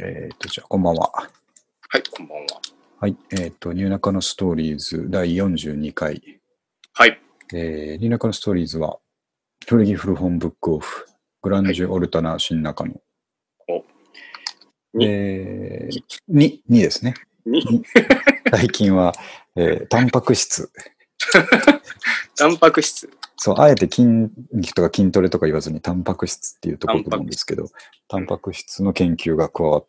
えっ、と、じゃあ、こんばんは。はい、こんばんは。はい。えっ、と、ニューナカのストーリーズ第42回。はい。えー、ニューナカのストーリーズは、古着古本ブックオフ、グランジュオルタナ新中野。おにえー、に、にですね。に、最近は、えー、タンパク質。タンパク質。そう、あえて筋肉とか筋トレとか言わずに、タンパク質っていうところと思うんですけど、タンパク質の研究が加わっ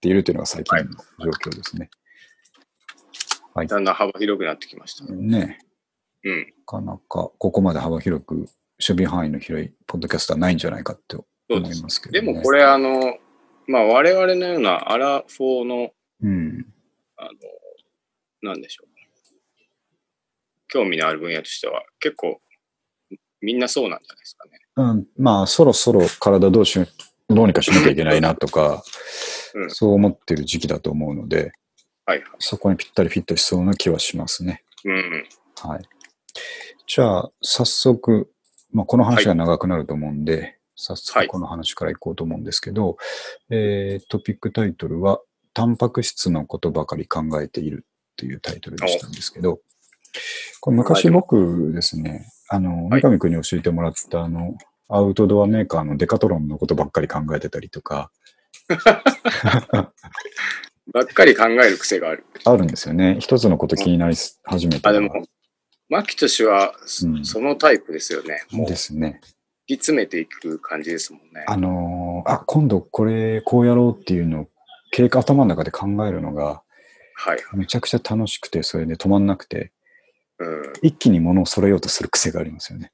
ているというのが最近の状況ですね。はい。だんだん幅広くなってきました。ねうん。なかなかここまで幅広く守備範囲の広いポッドキャストはないんじゃないかって思いますけど、ね。でもこれ、あの、まあ、我々のようなアラフォーの、うん。あの、なんでしょう。興味のある分野としては、結構、みんなそうなんじゃないですかね。うん、まあ、そろそろ体どうし、どうにかしなきゃいけないなとか、うんそう思ってる時期だと思うので、はいはい。そこにぴったりフィットしそうな気はしますね。うん。はい。じゃあ、早速、まあ、この話が長くなると思うんで、早はい速この話からいこうと思うんですけど、えートピックタイトルは、タンパク質のことばかり考えているというタイトルでしたんですけど、これ昔僕ですね、あの、はい三上君に教えてもらったあの、アウトドアメーカーのデカトロンのことばっかり考えてたりとか、ばっかり考える癖がある。あるんですよね。一つのこと気になり始めたあ、らでも、マキト氏は、そうんそのタイプですよね。もう、突きですね。詰めていく感じですもんね。あのーあ、今度これ、こうやろうっていうのを、計画、頭の中で考えるのが、はい。めちゃくちゃ楽しくて、それで止まんなくて、うん。一気に物を揃えようとする癖がありますよね。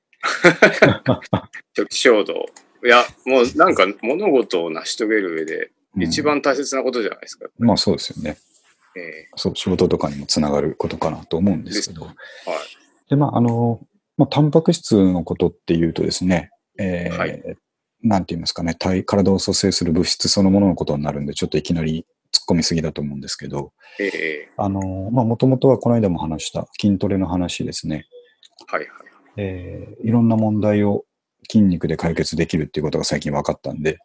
初期衝動。いや、もうなんか物事を成し遂げる上でうん一番大切なことじゃないですか。まあそうですよね。えそう、仕事とかにもつながることかなと思うんですけど。えはい。で、まあ、あの、まあ、タンパク質のことっていうとですね、えーはいなんて言いますかね、体体を蘇生する物質そのもののことになるんで、ちょっといきなり突っ込みすぎだと思うんですけど、ええあの、まあ、もともとはこの間も話した筋トレの話ですね。はいはい。えーいろんな問題を筋肉で解決できるっていうことが最近分かったんで、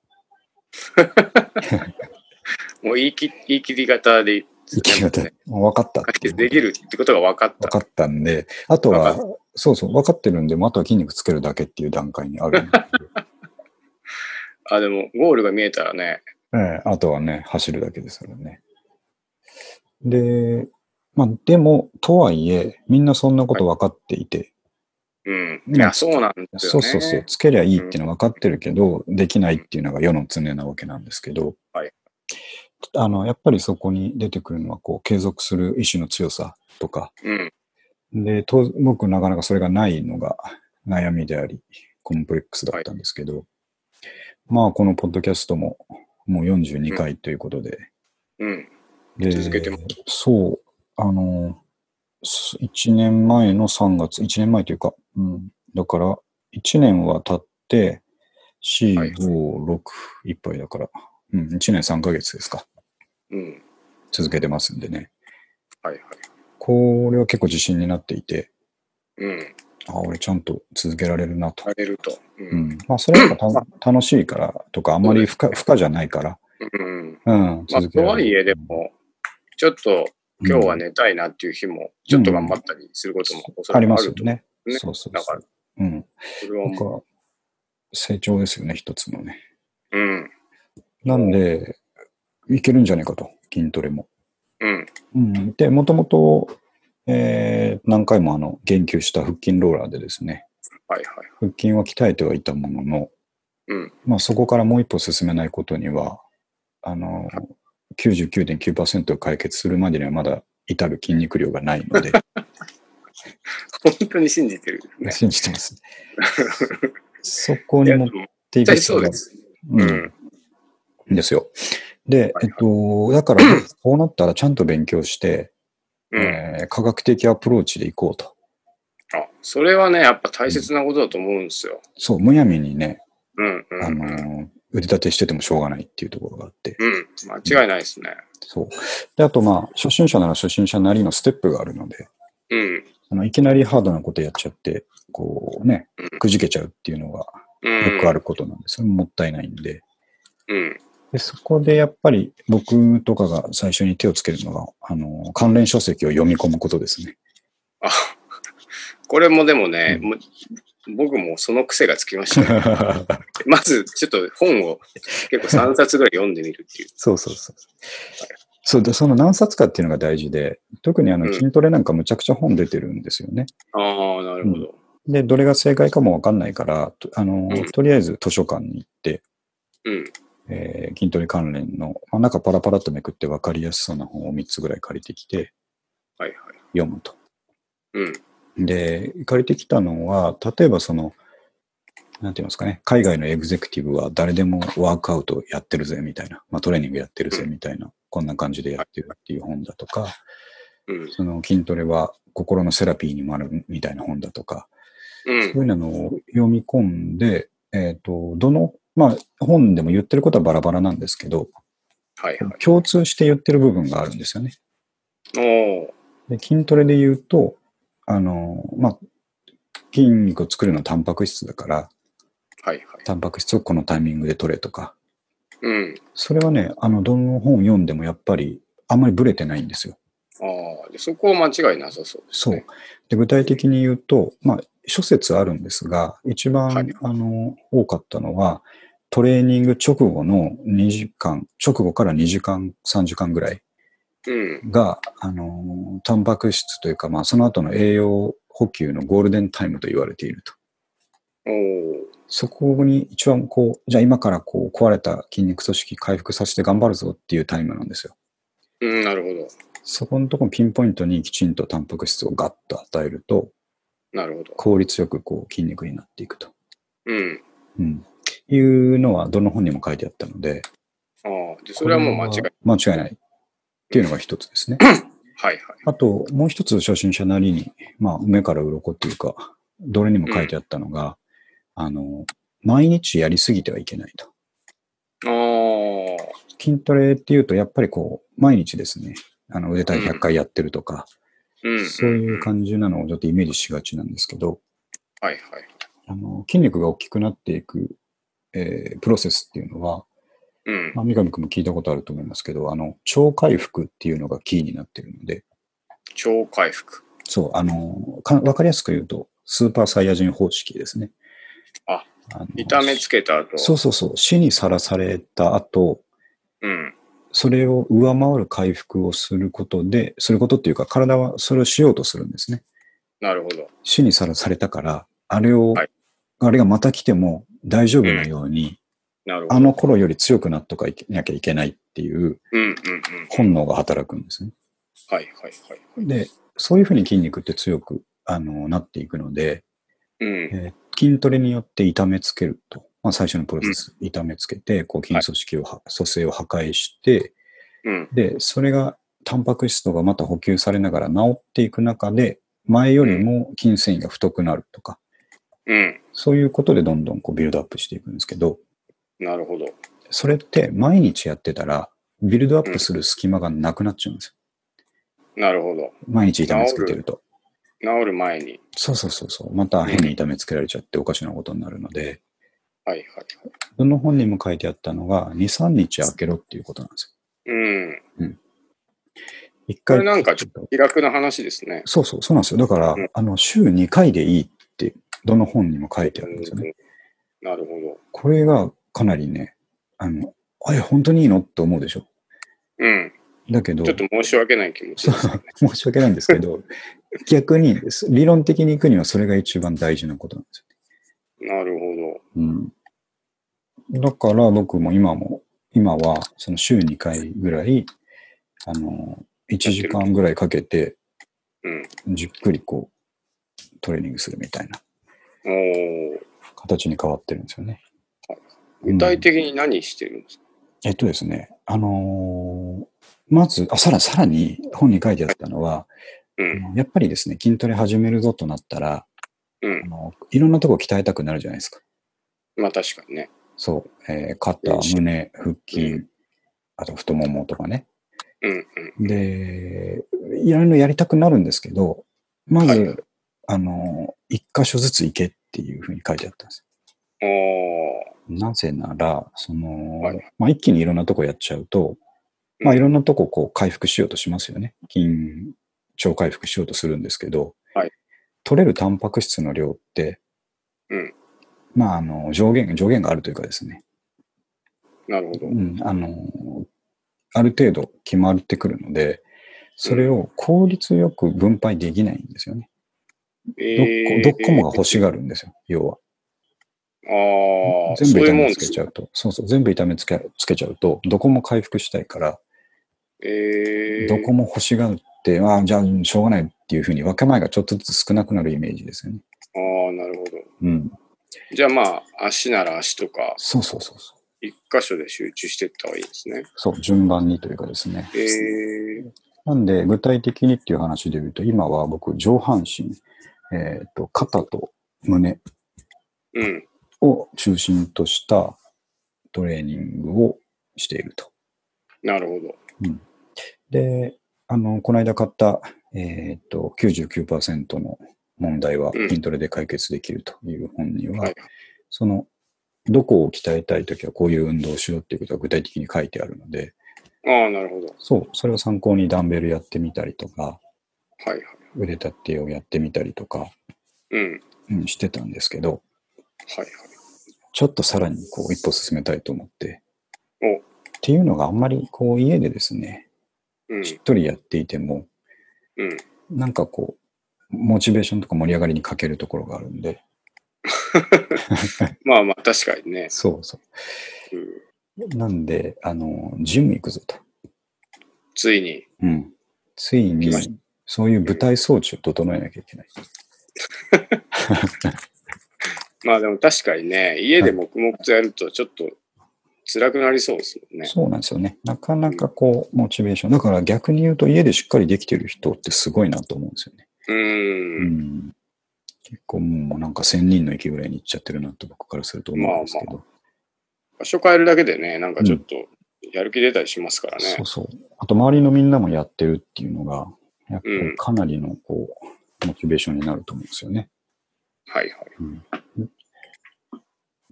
もう言い切言い切り型で、生き方、もう分かった解決できるってことが分かった。分かったんで、あとは分、そうそう、分かってるんで、もうあとは筋肉つけるだけっていう段階にある あ、でもゴールが見えたらね、ええあとはね、走るだけですからね。で、まあ、でも、とはいえ、みんなそんなこと分かっていて、うん。うんいや、そうなんですよね。そうそうそう、つけりゃいいっていうのは分かってるけど、できないっていうのが世の常なわけなんですけど、はいあの、やっぱりそこに出てくるのは、こう、継続する意志の強さとか、うん。で、と僕なかなかそれがないのが悩みであり、コンプレックスだったんですけど、まあ、このポッドキャストももう42回ということで、うん。で続けてますそう、あの、1年前の3月、1年前というか、うん、だから、1年は経って、4、はい5、6いっぱいだから、うん、1年3ヶ月ですか。うん。続けてますんでね。はいはい。これは結構自信になっていて、うん。あ、俺ちゃんと続けられるなと。されると。う。うんん。まあ、それはた楽しいからとか、あんまり負荷負荷じゃないから、うん。うん、まあ、続けられる。とはいえ、でも、ちょっと今日は寝たいなっていう日も、ちょっと頑張ったりすることもおそらくあありますよね。うね。そうそうだからそう。、うん。それは成長ですよね、一つのね。う、うん。なんで、いけるんじゃないかと、筋トレも。うん。うん、で、もともと、えー何回もあの言及した腹筋ローラーでですね、はいはい。腹筋は鍛えてはいたものの、うん。まあ、そこからもう一歩進めないことには、あの、99.9%を解決するまでにはまだ至る筋肉量がないので、本当に信じてる、ね。信じてます。そこに持っていく絶対そうです。ううんん。ですよ。で、はいえっと、だから、こうなったらちゃんと勉強して、うん。えー科学的アプローチでいこうと。あ、それはね、やっぱ大切なことだと思うんですよ。そう、むやみにね、うん。うん。あのー腕立てしててもしょうがないっていうところがあって。うん。間違いないですね。そう。で、あとまあ、初心者なら初心者なりのステップがあるので、うん。あのいきなりハードなことやっちゃって、こうねうん、くじけちゃうっていうのがうん。よくあることなんです。それももったいないんで、うん。でそこでやっぱり僕とかが最初に手をつけるのが、あの、関連書籍を読み込むことですね。あ、これもでもね、うん僕もその癖がつきましたね、まず、ちょっと本を結構3冊ぐらい読んでみるっていう。そうそうそう。そうで、その何冊かっていうのが大事で、特にあうんの筋トレなんかむちゃくちゃ本出てるんですよね。ああ、なるほど。で、どれが正解かもわかんないから、とあの、うんとりあえず図書館に行って、うん。えー筋トレ関連の、まあ、中パラパラっとめくって分かりやすそうな本を3つぐらい借りてきてはいはい。読むと。うん。で、借りてきたのは、例えばその、なんて言いますかね、海外のエグゼクティブは誰でもワークアウトやってるぜみたいな、まあ、トレーニングやってるぜみたいな、こんな感じでやってるっていう本だとか、うん。その筋トレは心のセラピーにもあるみたいな本だとか、うん。そういうのを読み込んで、えっ、と、どの、まあ、本でも言ってることはバラバラなんですけど、はいはい。共通して言ってる部分があるんですよね。で筋トレで言うと、あの、まあ、筋肉を作るのはタンパク質だから、はいはい。タンパク質をこのタイミングで取れとか、うん。それはね、あの、どの本読んでもやっぱりあんまりブレてないんですよ。ああ、でそこは間違いなさそうですそうね。。で具体的に言うと、まあ、諸説あるんですが、一番、はいあの多かったのは、トレーニング直後の2時間、直後から2時間、3時間ぐらいうん。が、あのタンパク質というか、まあ、その後の栄養補給のゴールデンタイムと言われていると。そこに一番こう、じゃあ今からこう壊れた筋肉組織回復させて頑張るぞっていうタイムなんですよ。うん、なるほど。そこのところピンポイントにきちんとタンパク質をガッと与えると、なるほど。効率よくこう筋肉になっていくと。うん。うん。いうのはどの本にも書いてあったので、ああ、でそれはもう間違い。間違いないっていうのが一つですね。はいはい。あと、もう一つ初心者なりに、まあ、目から鱗っていうか、どれにも書いてあったのが、あの、毎日やりすぎてはいけないと。ああ、筋トレっていうと、やっぱりこう、毎日ですね、あの腕体100回やってるとか、うん。そういう感じなのをちょっとイメージしがちなんですけど、はいはい。あの筋肉が大きくなっていく、えープロセスっていうのは、うん。まあ、三上君も聞いたことあると思いますけど、あの、超回復っていうのがキーになってるので、超回復。そう、あの、かわかりやすく言うと、スーパーサイヤ人方式ですね。ああの痛めつけた後。そうそうそう、死にさらされた後、うん。それを上回る回復をすることで、することっていうか、体はそれをしようとするんですね。なるほど。死にさらされたから、あれを、はいあれがまた来ても大丈夫なように、なるほど。あの頃より強くなっとかなきゃいけないっていううんうんうん。本能が働くんですね。はいはいはい。で、そういうふうに筋肉って強くあのなっていくので、うん。えー筋トレによって痛めつけると。まあ、最初のプロセス、痛めつけて、こう筋組織をは、組成を破壊して、うん。で、それがタンパク質とかまた補給されながら治っていく中で、前よりも筋繊維が太くなるとか、うん。そういうことでどんどんこうビルドアップしていくんですけど、なるほど。それって毎日やってたら、ビルドアップする隙間がなくなっちゃうんですよ。なるほど。毎日痛めつけてると。治る前に。そうそうそうそう。また変に痛めつけられちゃっておかしなことになるので、はいはいはい。どの本にも書いてあったのが、2、3日空けろっていうことなんですうん。よ。一こ回。れなんかちょっと気楽な話ですね。そうそう、そうなんですよ。だから、うんあの、週2回でいいって、どの本にも書いてあるんですよね。なるほど。これがかなりね、あの、あれ、本当にいいのって思うでしょ。うん。だけど、ちょっと申し訳ない気持ちね。申し訳ないんですけど、逆に、理論的に行くにはそれが一番大事なことなんですなるほよ。うん。だから僕も今も、今はその週2回ぐらい、あの、1時間ぐらいかけて。じっくりこう、トレーニングするみたいな形に変わってるんですよね。具体的に何してるんですか、えっとですね、あのーまず、あ、さら、さらに本に書いてあったのは、うん。やっぱりですね、筋トレ始めるぞとなったら、うんあ。のいろんなとこ鍛えたくなるじゃないですか。まあ確かにね。そう、えー肩、胸、腹筋、うあと太ももとかね。うんうん。で、いろいろやりたくなるんですけど、まず、はいあの、一箇所ずつ行けっていうふうに書いてあったんです。なぜなら、その、はいまあ、一気にいろんなとこやっちゃうと、まあ、いろんなとここう回復しようとしますよね。筋腸回復しようとするんですけど、はい取れるタンパク質の量って、うんまあ、あの、上限、上限があるというかですね、なるほどう。ん、あの、ある程度決まってくるので、それを効率よく分配できないんですよね。えどっこどっこもが欲しがるんですよ、要は。ああ、全部痛めつけちゃうと、そうそう、全部痛めつけつけちゃうと、どこも回復したいから、えー、どこも欲しがって、ああ、じゃあ、しょうがないっていうふうに分け前がちょっとずつ少なくなるイメージですよね。ああ、なるほど。うん。じゃあまあ、足なら足とか、そうそうそうそう。一箇所で集中していった方がいいですね。そう、順番にというかですね。えー、なんで、具体的にっていう話で言うと、今は僕、上半身、えっ、と、肩と胸うん。を中心としたトレーニングをしていると。なるほど。で、あの、この間買った、えっ、と、99%の問題はうん筋トレで解決できるという本には、はい。その、どこを鍛えたいときはこういう運動をしろっていうことが具体的に書いてあるので、ああ、なるほど。そう、それを参考にダンベルやってみたりとか、はいはい。腕立てをやってみたりとか、うん。うん、してたんですけど、はいちょっとさらにこう一歩進めたいと思って、おっていうのがあんまりこう家でですね、はい。しっとりやっていても、うん。うん。なんかこう、モチベーションとか盛り上がりに欠けるところがあるんで、まあまあ、確かにね。そうそうん、う。なんで、あの、ジム行くぞと。ついに。うん。ついにそういう舞台装置を整えなきゃいけない。まあでも確かにね、家で黙々とやるとちょっと辛くなりそうですもんね。そうなんですよね。なかなかこう、モチベーション。だから逆に言うと、家でしっかりできてる人ってすごいなと思うんですよね。うんん。結構もうなんか1000人の域ぐらいに行っちゃってるなと僕からすると思うんですけど。場所変えるだけでね、なんかちょっとやる気出たりしますからね。そうそう。あと周りのみんなもやってるっていうのが、やっぱうんりかなりのこう、モチベーションになると思うんですよね。はいはい。う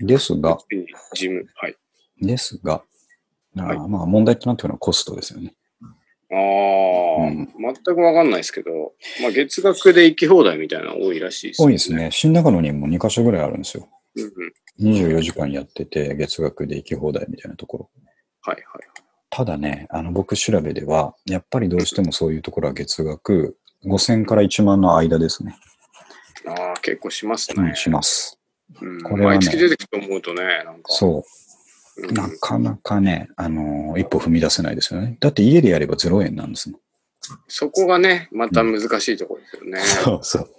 ん、ですが、ジム。はい。ですが、はいまあ問題となってるのはコストですよね。ああ、うん全くわかんないですけど、まあ月額で行き放題みたいなの多いらしいです多いです。ね。新中野にも2カ所ぐらいあるんですよ。うんうん。24時間やってて、月額で行き放題みたいなところ。はいはい。ただね、あの僕調べでは、やっぱりどうしてもそういうところは月額5000から1万の間ですね。ああ、結構しますねうん、。します。うんこれはね毎月出てくると思うとね、なんか。そう。うんなかなかね、あのー一歩踏み出せないですよね。だって家でやれば0円なんですもん。そこがね、また難しいところですよね。そうそう。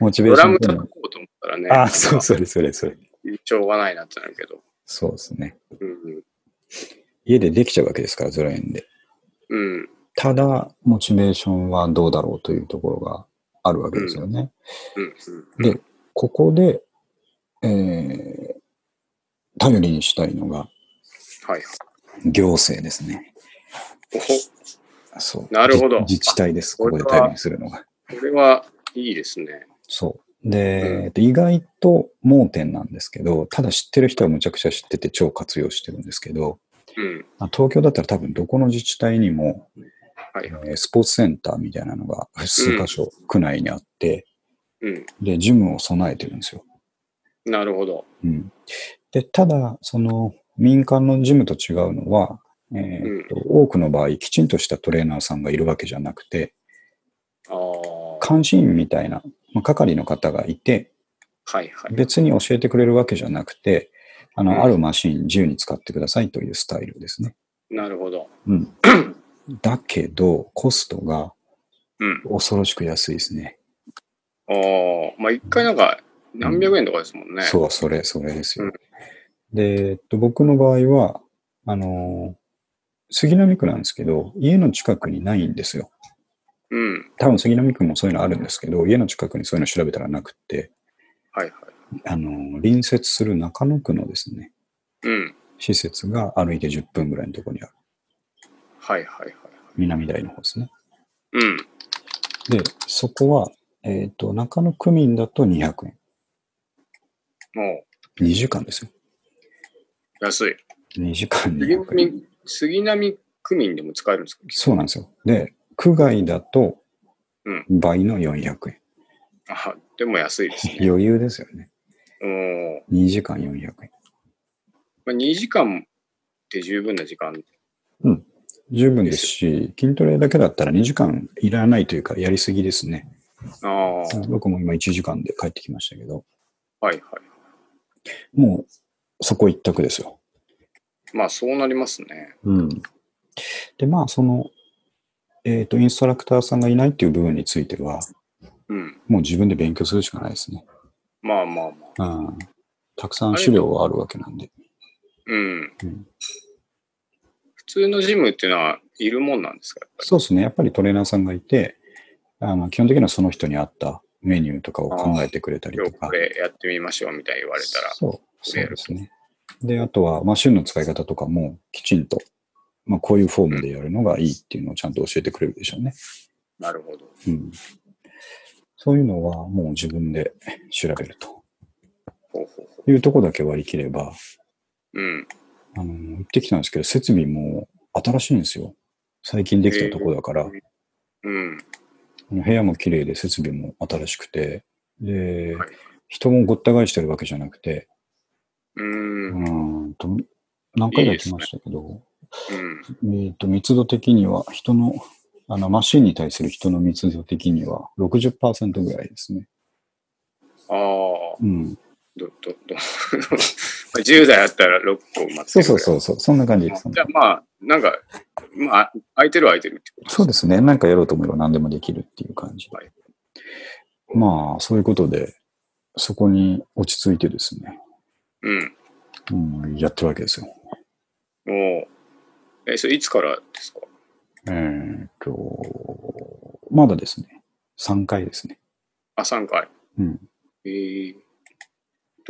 モチベードラムションっていうの叩こうと思ったらね、はあ、そうそれそれそれ。しょうがないなってなるけど。そうですね。うん家でできちゃうわけですから、0円で。うん。うん。ただ、モチベーションはどうだろうというところがあるわけですよね。うん。うん。で、ここで、えー、頼りにしたいのがはい。行政ですね。おそう。なるほど自自治体です。ここで頼りにするのが。これはいいですね。そう。で、うんえっと意外と盲点なんですけど、ただ知ってる人はむちゃくちゃ知ってて超活用してるんですけど、うん。まあ東京だったら多分どこの自治体にも、はい。えースポーツセンターみたいなのが数箇所区内にあって、うん。で、ジムを備えてるんですよ。なるほど。うん。で、ただ、その民間のジムと違うのは、えーと多くの場合、きちんとしたトレーナーさんがいるわけじゃなくて、ああ。監視員みたいな、まあ、係の方がいて、はいはい。別に教えてくれるわけじゃなくて、あの、うんあるマシン自由に使ってくださいというスタイルですね。なるほど。うん。だけど、コストがうん。恐ろしく安いですね。ああ。まあ一回なんか何百円とかですもんね。そう、それ、それですよ。うんで、えっと、僕の場合は、あのー杉並区なんですけど、家の近くにないんですよ。うん。多分杉並区もそういうのあるんですけど、家の近くにそういうの調べたらなくって、はいはい。あのー隣接する中野区のですね、うん。施設が歩いて10分ぐらいのところにある。はいはいはい。南台の方ですね。うん。で、そこは、えっ、と、中野区民だと200円。も2時間ですよ。安い。2時間杉200円。並杉並区民でも使えるんですか？そうなんですよ。で、区外だとうん倍の400円。あ、でも安いですね。余裕ですよね。おー2時間400円。まあ、2時間って十分な時間。十分ですし、筋トレだけだったら2時間いらないというか、やりすぎですね。あ僕も今1時間で帰ってきましたけど、はい。もうそこ一択ですよ。まあそうなりますね。うん。で、まあ、その、えっ、と、インストラクターさんがいないっていう部分については、うん。もう自分で勉強するしかないですね。まあまあまあ。うん。たくさん資料があるわけなんで。うん。うん普通のジムっていうのはいるもんなんですか？そうですね。やっぱりトレーナーさんがいて、あの基本的にはその人に合ったメニューとかを考えてくれたりとかこ。れやってみましょうみたいに言われたら。そう、そうですね。で、あとはマシンの使い方とかもきちんと、まあ、こういうフォームでやるのがいいっていうのをちゃんと教えてくれるでしょうね。なるほど。うん。そういうのはもう自分で調べるとほうほうほいうとこだけ割り切れば、う。うん。あの、行ってきたんですけど、設備も新しいんですよ。最近できたとこだから、うん。部屋も綺麗で設備も新しくて、で、はい人もごった返してるわけじゃなくて、う。うんんと、何回か行きましたけど、うん。えっ、と、密度的には、人の、あの、マシンに対する人の密度的には60%ぐらいですね。ああ、うん。ど、ど、ど、10代あったら6個埋まってそうるそうそうそう、そんな感じです。じゃあまあ、なんか、まあ、空いてるは空いてるってことそうですね。なんかやろうと思えば何でもできるっていう感じ。はいまあ、そういうことで、そこに落ち着いてですね、うん。うん、やってるわけですよ。もう、え、それいつからですか？えーっと、まだですね、3回ですね。あ、3回。うん。えー、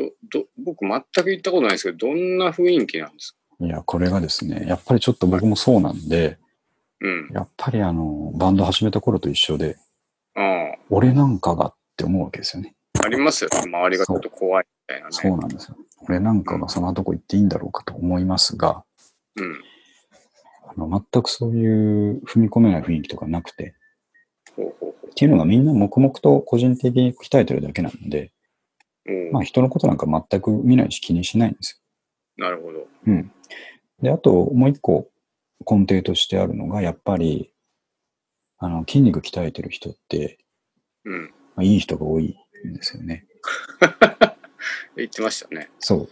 ど、ど、僕全く行ったことないですけど、どんな雰囲気なんですか？いや、これがですね、やっぱりちょっと僕もそうなんで、うん。やっぱりあの、バンド始めた頃と一緒で、あ俺なんかがって思うわけですよね。あ、ありますよね。周りがちょっと怖いみたいなね。そうなんですよ。俺なんかがそんなとこ行っていいんだろうかと思いますが、うん。あの全くそういう踏み込めない雰囲気とかなくて、っていうのがみんな黙々と個人的に鍛えてるだけなので、まあ人のことなんか全く見ないし気にしないんですなるほど。よ。うん。で、あともう一個根底としてあるのが、やっぱり、あの、筋肉鍛えてる人って、うん。まあ、いい人が多いんですよね。言ってましたね。そう。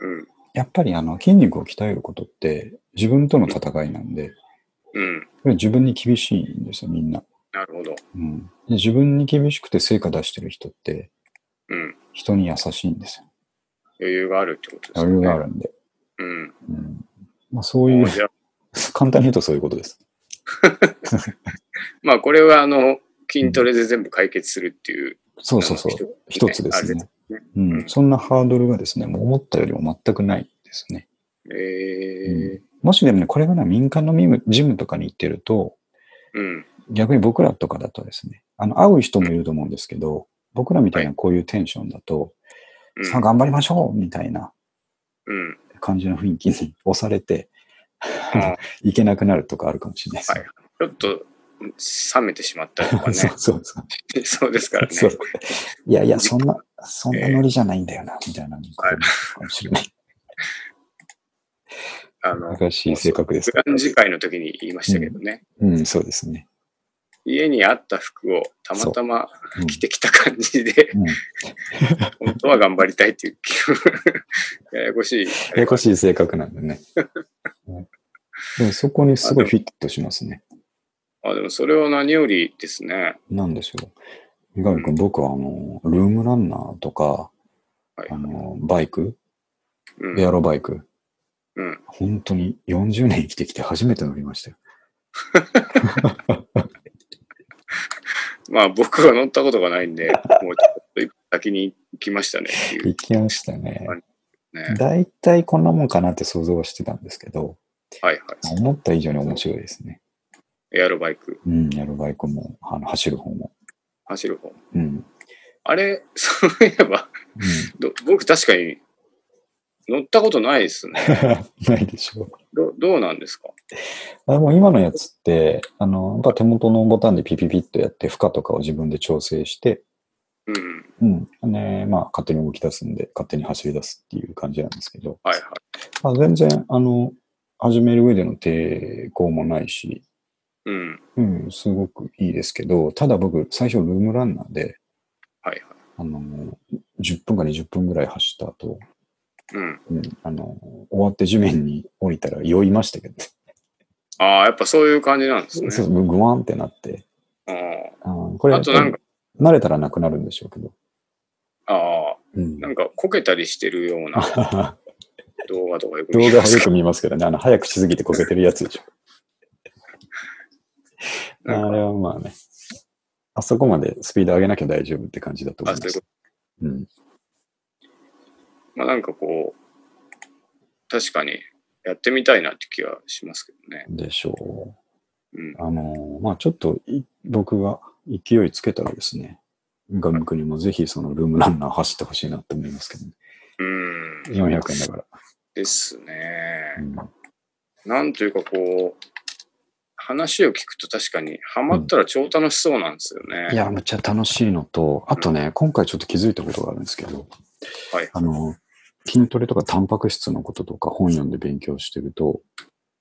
うん。やっぱりあの、筋肉を鍛えることって自分との戦いなんで、うん。自分に厳しいんですよ、みんな。なるほど。うん。で自分に厳しくて成果出してる人って、うん。人に優しいんですよ。余裕があるってことですね。余裕があるんで。うん。うん。まあそういう、簡単に言うとそういうことです。まあ、これは、あの、筋トレで全部解決するっていう。そうそうそうあの。一つですね。ねううんん。そんなハードルがですね、もう思ったよりも全くないですね。ええもしでもね、これがね、民間のジムとかに行ってると、うん。逆に僕らとかだとですね、あの、会う人もいると思うんですけど、僕らみたいなこういうテンションだと、うんさあ頑張りましょうみたいなうん。感じの雰囲気に押されて、あ いけなくなるとかあるかもしれないですね。ちょっと、冷めてしまったりとかね。そうそうそう。そうですからね。いやいや、そんな、そんなノリじゃないんだよな、みたいなかもしれない。あの、難しい性格ですグ。ランジ会の時に言いましたけどね。うん、そうですね。家にあった服をたまたまうん着てきた感じで、うん 本当は頑張りたいっていう ややこしい。ややこしい性格なんでね。うんでもそこにすごいフィットしますね。あ、でもそれは何よりですね。なんでしょう。三上君、僕はあの、ルームランナーとか、はいあの、バイク、うんエアロバイク、うん。本当に40年生きてきて初めて乗りましたよ。まあ僕は乗ったことがないんで、もうちょっと先に行きましたねっていう行きましたね。ね。だいたいこんなもんかなって想像はしてたんですけど、はいはい。思った以上に面白いですね。エアロバイク、うん、エアロバイクも、あの走る方も。走る方。うん。あれ、そういえば、うんど僕確かに乗ったことないですね。ないでしょう。どどうなんですか？あもう今のやつって、あの、やっぱ手元のボタンでピピピッとやって、負荷とかを自分で調整して、うん。うん。ね、まあ、勝手に動き出すんで、勝手に走り出すっていう感じなんですけど、はいはい。まあ、全然、あの、始める上での抵抗もないし、うん。うん、すごくいいですけど、ただ僕、最初ルームランナーで、はいはい。あの、10分か20分ぐらい走った後、うん。うん、あの、終わって地面に降りたら酔いましたけど、ああ、やっぱそういう感じなんですね。そうぐぐわんってなって、ああこれああとなんか、慣れたらなくなるんでしょうけど、ああ、うん。なんかこけたりしてるような 動画とかよく動見ますけど画はよく見ますけどね、あの、早くしすぎてこけてるやつでしょ。あれはまあね、あそこまでスピード上げなきゃ大丈夫って感じだと思います。うん。まあなんかこう、確かにやってみたいなって気はしますけどね。でしょうんう。。あの、まあちょっとい僕が勢いつけたらですね、ガム君にもぜひそのルームランナー走ってほしいなって思いますけどね。うん。400円だから。ですねう。んなんというかこう、話を聞くと確かにハマったら超楽しそうなんですよね。いや、めっちゃ楽しいのと、あとね、今回ちょっと気づいたことがあるんですけど、はい。あの、筋トレとかタンパク質のこととか本読んで勉強してると、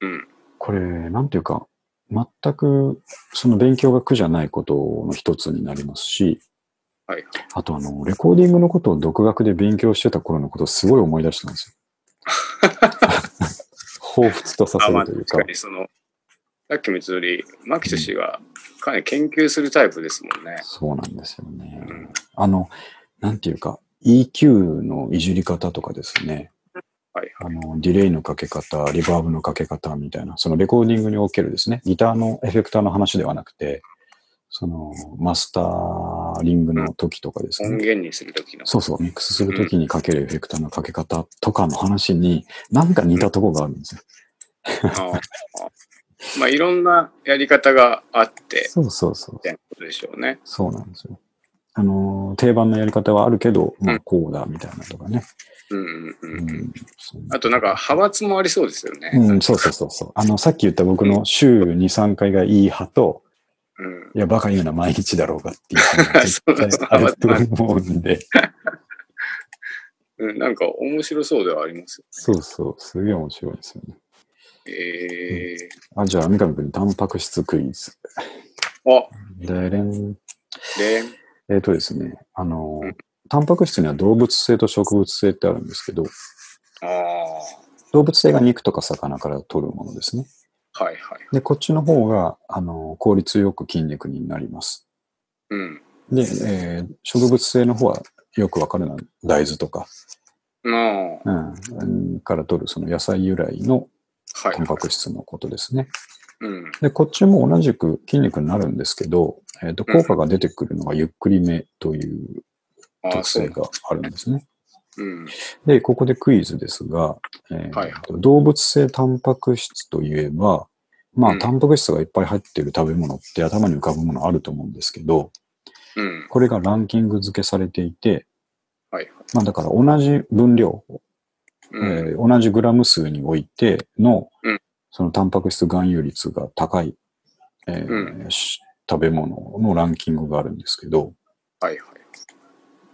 うん。これ、なんていうか、全くその勉強が苦じゃないことの一つになりますし、はい。あとあの、レコーディングのことを独学で勉強してた頃のことをすごい思い出したんですよ。彷彿とさせるというか確か。にその、さっきも言った通り、牧人氏がかなり研究するタイプですもんね。そうなんですよねうん。あの、なんていうか、EQ のいじり方とかですね。はい。あの、ディレイのかけ方、リバーブのかけ方みたいな、そのレコーディングにおけるですね、ギターのエフェクターの話ではなくて、その、マスタリングの時とかですね。音源にするときの。そうそう、ミックスするときにかけるエフェクターのかけ方とかの話に、なんか似たとこがあるんですよ。まあいろんなやり方があって、そうそうそうみ。たいなことでしょうね。そうなんですよ。あの、定番のやり方はあるけど、まあ、うんこうだ、みたいなとかね。うんうんあとなんか派閥もありそうですよね。うん、そうそうそうそう。あの、さっき言った僕の週2、3回がいい派と、うん。いや、バカ言うな、毎日だろうがっていう派が あると思うんで、うん、なんか面白そうではありますよそうそう、すげえ面白いですよね。ね。えあ、じゃあ、三上君、タンパク質クイズ。ー、あ、でれん。で、えっ、とですね、あのうん、タンパク質には動物性と植物性ってあるんですけど、動物性が肉とか魚から取るものですね。はいはい。で、こっちの方が、あの、効率よく筋肉になります。うん。で、えー植物性の方はよくわかるのは大豆とか、うんうん、から取るその野菜由来のはい、タンパク質のことですね。うん。で、こっちも同じく筋肉になるんですけど、えっ、と、効果が出てくるのがゆっくりめという特性。があるんですね。うん。で、ここでクイズですが、えーはい動物性タンパク質といえば、まあ、うんタンパク質がいっぱい入っている食べ物って頭に浮かぶものあると思うんですけど、うん。これがランキング付けされていて、はいはい。まあ、だから同じ分量、うん。えー同じグラム数においての、うんそのタンパク質含有率が高い、えーうし食べ物のランキングがあるんですけど、はいは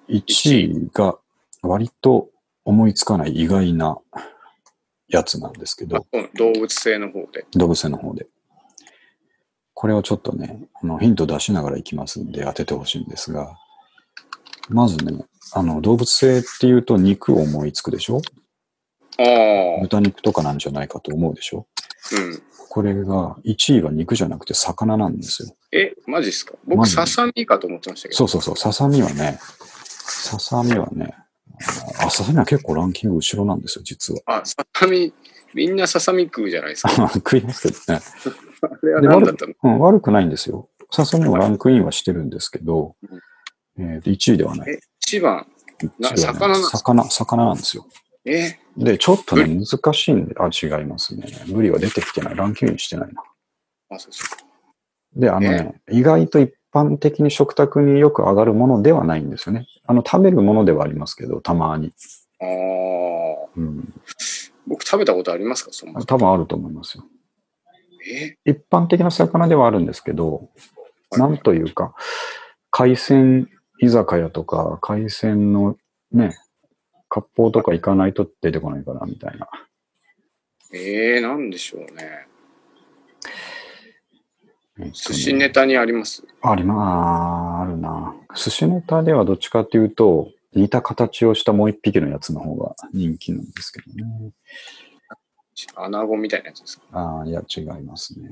い。1位が割と思いつかない意外なやつなんですけあど、動物性の方で。動物性の方で。これをちょっとね、あのヒント出しながらいきますんで当ててほしいんですが、まずね、あの動物性っていうと肉を思いつくでしょ？ああ、豚肉とかなんじゃないかと思うでしょ？うん。これが1位は肉じゃなくて魚なんですよ。え、マジっすか？マ僕、ジささみかと思ってましたけど。そうそうそう、ささみはね、ささみはね、あ、ささみは結構ランキング後ろなんですよ、実は。あ、ささみ、みんなささみ食うじゃないですか。食いますけどね。あれは何だったの？うん、悪くないんですよ。ささみもランクインはしてるんですけど、えーと1位ではない。え、一番。な1位はね魚なんですか？魚、魚なんですよ。え、で、ちょっとね、難しいんで、あ、違いますね。ブリは出てきてない。ランキングしてないな。あ、そうそう。で、あのね、意外と一般的に食卓によく上がるものではないんですよね。あの、食べるものではありますけど、たまに。ああ、うん。僕食べたことありますか？そもそも多分あると思いますよ。え？一般的な魚ではあるんですけど、はいなんというか、海鮮居酒屋とか、海鮮のね、割烹とか行かないと出てこないかな、みたいな。えー、なんでしょうね。えっとね寿司ネタにありますありまあ、あるな。寿司ネタではどっちかっていうと、似た形をしたもう一匹のやつの方が人気なんですけどね。穴子みたいなやつですかああ、いや、違いますね。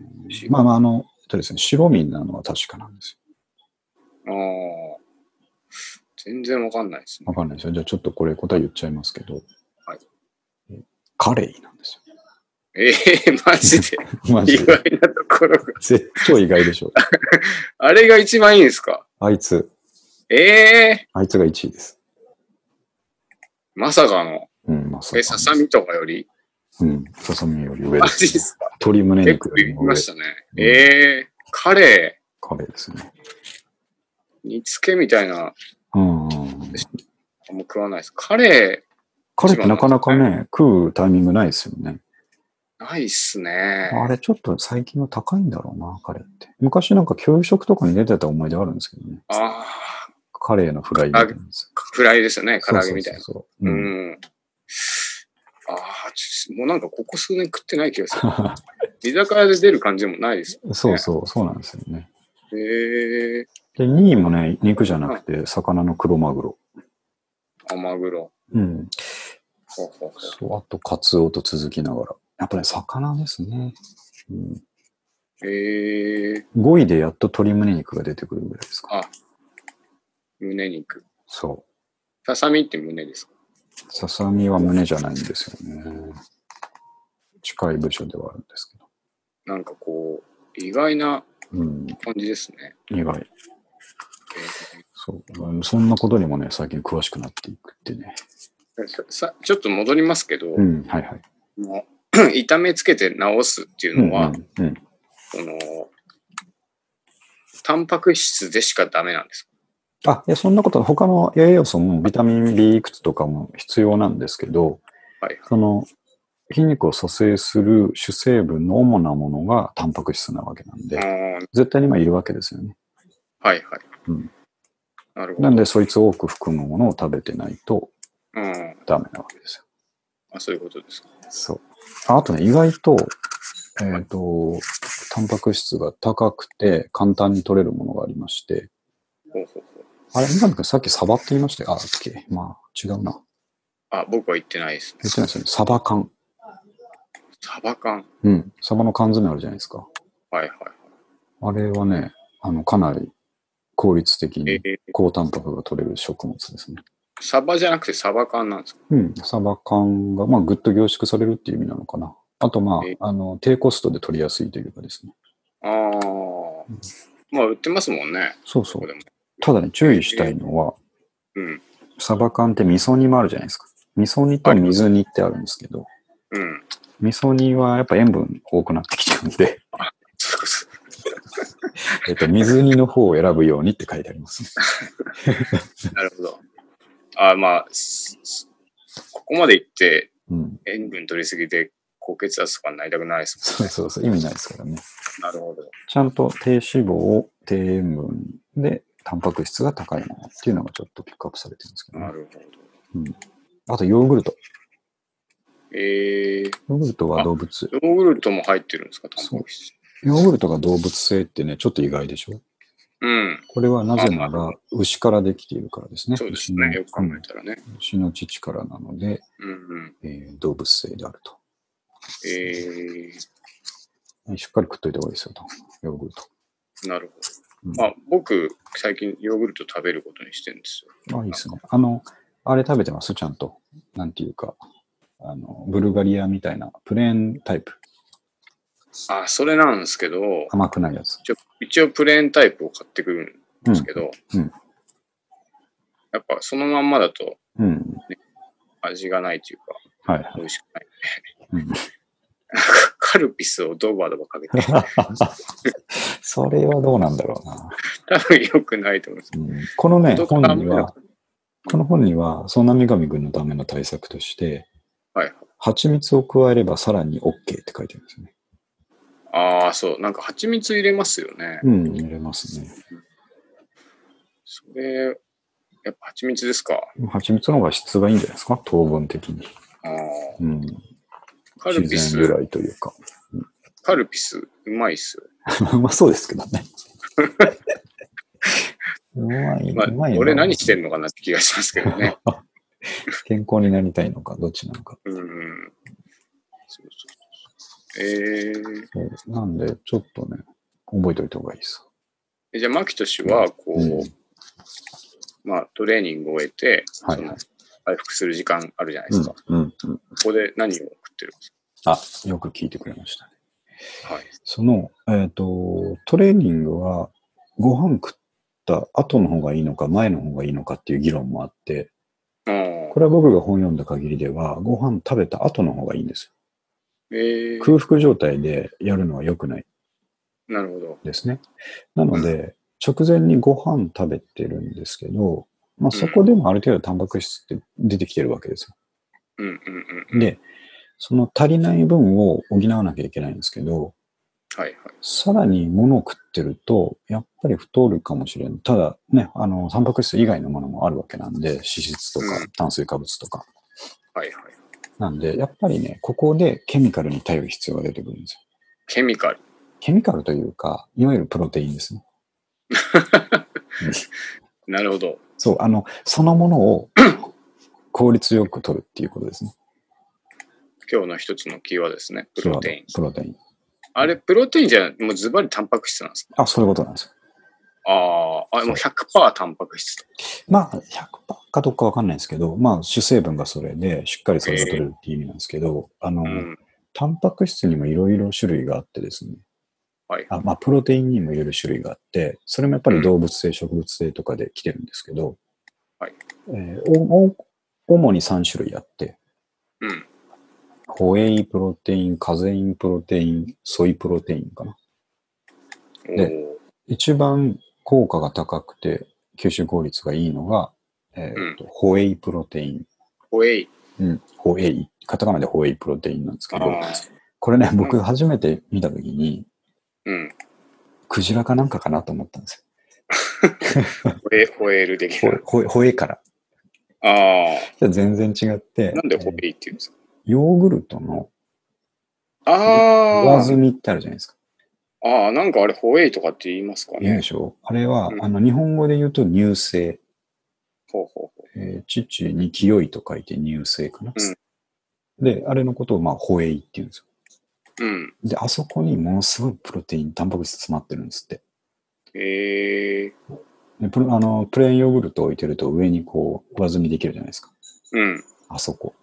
まあまあ、あの、えっとですね、白身なのは確かなんですよ。ああ。全然わかんないですねわ。かんないですよ。じゃあちょっとこれ答え言っちゃいますけど、はいえカレイなんですええー、マジで？よ。マジ意で。外なところが。絶超意外でしょ。あれが一番いいんですか？あいつ、ええあいつが1位です。まさかの。うん、まあ、そうえ、ささみとかより？うん、ささみより上マです、ジですか？鶏胸結肉よりも上。したね。ええカレカレーですね。ー、煮付けみたいな、うん、うん。あんま食わないです。カレカレーってなかなかね、食うタイミングないですよね。ー、ないっすね。あれちょっと最近は高いんだろうな、カレーって。昔なんか給食とかに出てた思い出あるんですけどね。ああ、カレーのフライみたいなやつ。フライですよね。唐揚げみたいな。そうそうそうんん。ああ、もうなんかここ数年食ってない気がする。居酒屋で出る感じでもないです。そうそう、そうなんですよね。へえで、2位もね、肉じゃなくて、魚の黒マグロ。ー、マグロ。うん。ほうほうそう、あと、カツオと続きながら。やっぱり、ね、魚ですね。うん、へえー、5位でやっと鶏胸肉が出てくるぐらいですか。あ、胸肉。そささみって胸ですか？う。ささみは胸じゃないんですよね。近い部署ではあるんですけど。なんかこう、意外なうん、感じですね。意外。えそう。うんそんなことにもね、最近詳しくなっていくってね。ーささちょっと戻りますけど、うん、はいはい。もう 痛めつけて治すっていうのは、うんうんうんその、タンパク質でしかダメなんですか？あ、いや、そんなこと、他の栄養素もビタミン B いくつとかも必要なんですけど、はい。その、筋肉を蘇生する主成分の主なものがタンパク質なわけなんあで、ー絶対にまあいるわけですよね。はいはい。うんなるほど。なんで、そいつを多く含むものを食べてないとうん。ダメなわけですよ。あそういうことですか。そう。ああとね、意外と、えっ、と、タンパク質が高くて簡単に取れるものがありまして、ほうほうほう。あれ、今のさっきサバって言いましたよ。あ、だっけまあ、違うな。あ、僕は言ってないですね。言ってないですよね。サバ缶。サバ缶？うん。サバの缶詰あるじゃないですか。はいはいあれはね、あの、かなり効率的にー高タンパクが取れる食物ですね。サバじゃなくてサバ缶なんですか？うん。サバ缶が、まあ、ぐっと凝縮されるっていう意味なのかな。あと、まえあ、あの、低コストで取りやすいというかですね。ああ。まあ売ってますもんね。そうそう。ただね、注意したいのは、うん。サバ缶って味噌煮もあるじゃないですか。味噌煮と水煮ってあるんですけど、うん。味噌煮はやっぱ塩分多くなってきちゃうんで、えっと、水煮の方を選ぶようにって書いてありますね。う なるほど。あまあ、ここまで行ってうん。塩分取りすぎて高血圧とかになりたくないですそうそうそう。意味ないですからね。もん。なるほど。ちゃんと低脂肪、低塩分で、タンパク質が高いものっていうのがちょっとピックアップされてるんですけど、ね、なるほど。あとヨーグルト。えー、ヨーグルトは動物。ヨーグルトも入ってるんですかタンパク質。ヨーグルトが動物性ってね、ちょっと意外でしょ？うん。これはなぜなら、牛からできているからですね。そうですね。よく考えたらね。うん牛の乳からなので、うんうん。えー動物性であると。えしっかり食っといた方がいいですよ、ヨーグルト。ー、なるほうんど。まあ、僕、最近ヨーグルト食べることにしてるんですよ。あ、いいですね。あの、あれ食べてます？ちゃんと。なんていうか、あの、ブルガリアみたいな、プレーンタイプ。あ、それなんですけど、甘くないやつ。一応一応プレーンタイプを買ってくるんですけど、うんうんやっぱそのまんまだとうん。味がないというか、はいはい。美味しくない。うん カルピスをドバドバかけて、それはどうなんだろうな。多分良くないと思います。うんこのね、元本には、この本には、そんな女神君のための対策として、はいはい。蜂蜜を加えればさらに OK って書いてあるんですよね。ああ、そう。なんか蜂蜜入れますよね。うん、入れますね。それ、やっぱ蜂蜜ですか？蜂蜜の方が質がいいんじゃないですか？糖分的に。ああ。うん。カルピス自然、由来というか。カルピス、うまいっすよ。まあそうですけどね。うまい、まあうまい、な俺何してんのかなって気がしますけどね。健康になりたいのか、どっちなのか。うん。そうそう。えー、そうなんで、ちょっとね、覚えておいた方がいいです。えじゃあ、牧俊は、こう、うんまあ、トレーニングを終えて、はい回復する時間あるじゃないですか。、うんうん、うん。ここで何を食ってるんですあ、よく聞いてくれましたね。かはい。その、えっ、と、トレーニングは、ご飯食った後の方がいいのか、前の方がいいのかっていう議論もあって、これは僕が本読んだ限りでは、ご飯食べた後の方がいいんですえよ。ー、空腹状態でやるのは良くないなるほど。ですね。なので、直前にご飯食べてるんですけど、まあそこでもある程度タンパク質って出てきてるわけですよ。うんうんうんうん。で、その足りない分を補わなきゃいけないんですけど、はいはい。さらに物を食ってると、やっぱり太るかもしれん。ただね、あの、タンパク質以外のものもあるわけなんで、脂質とかうん炭水化物とか。はいはい。なんで、やっぱりね、ここでケミカルに頼る必要が出てくるんですよ。ケミカル。ケミカルというか、いわゆるプロテインですね。なるほど。そう、あの、そのものを 効率よく取るっていうことですね。今日の一つのキーワードですね。プロテイン。プロテイン。あれ、プロテインじゃもうズバリタンパク質なんですか？あ、そういうことなんですよ。ああ、あ、もう100%タンパク質と。まあ、100%かどうかわかんないですけど、まあ、主成分がそれで、しっかりそれが取れるっていう意味なんですけど、あの、うん。タンパク質にもいろいろ種類があってですね。はい。あまあ、プロテインにもいろいろ種類があって、それもやっぱり動物性、植物性とかで来てるんですけど、はいえーおお主に3種類あって、うん。ホエイプロテイン、カゼインプロテイン、ソイプロテインかな。で一番効果が高くて吸収効率がいいのが、えーとホエイプロテイン。ホエイ。うん、ホエイ。カタカナでホエイプロテインなんですけど、ああ。これね、僕初めて見たときに、うん。クジラかなんかかなと思ったんです ホエホエール的よ。な。ホエホエイから。あじゃあ全然違って、あ。なんでホえーエイって言うんですか？ヨーグルトのあ上澄みってあるじゃないですか。あ。ああ、なんかあれホエイとかって言いますかね？言うで。しょ？あれは、うんあの、日本語で言うと乳性。ほうほうほえー父に清いと書いて乳性かな。で、あれのことを、まあ、ホエイって言うんですよ。う。うん。で、あそこにものすごいプロテイン、タンパク質詰まってるんですって。ええでプロあのプレーンヨーグルトを置いてると上にこう、上積みできるじゃないですか。うん。あそこ。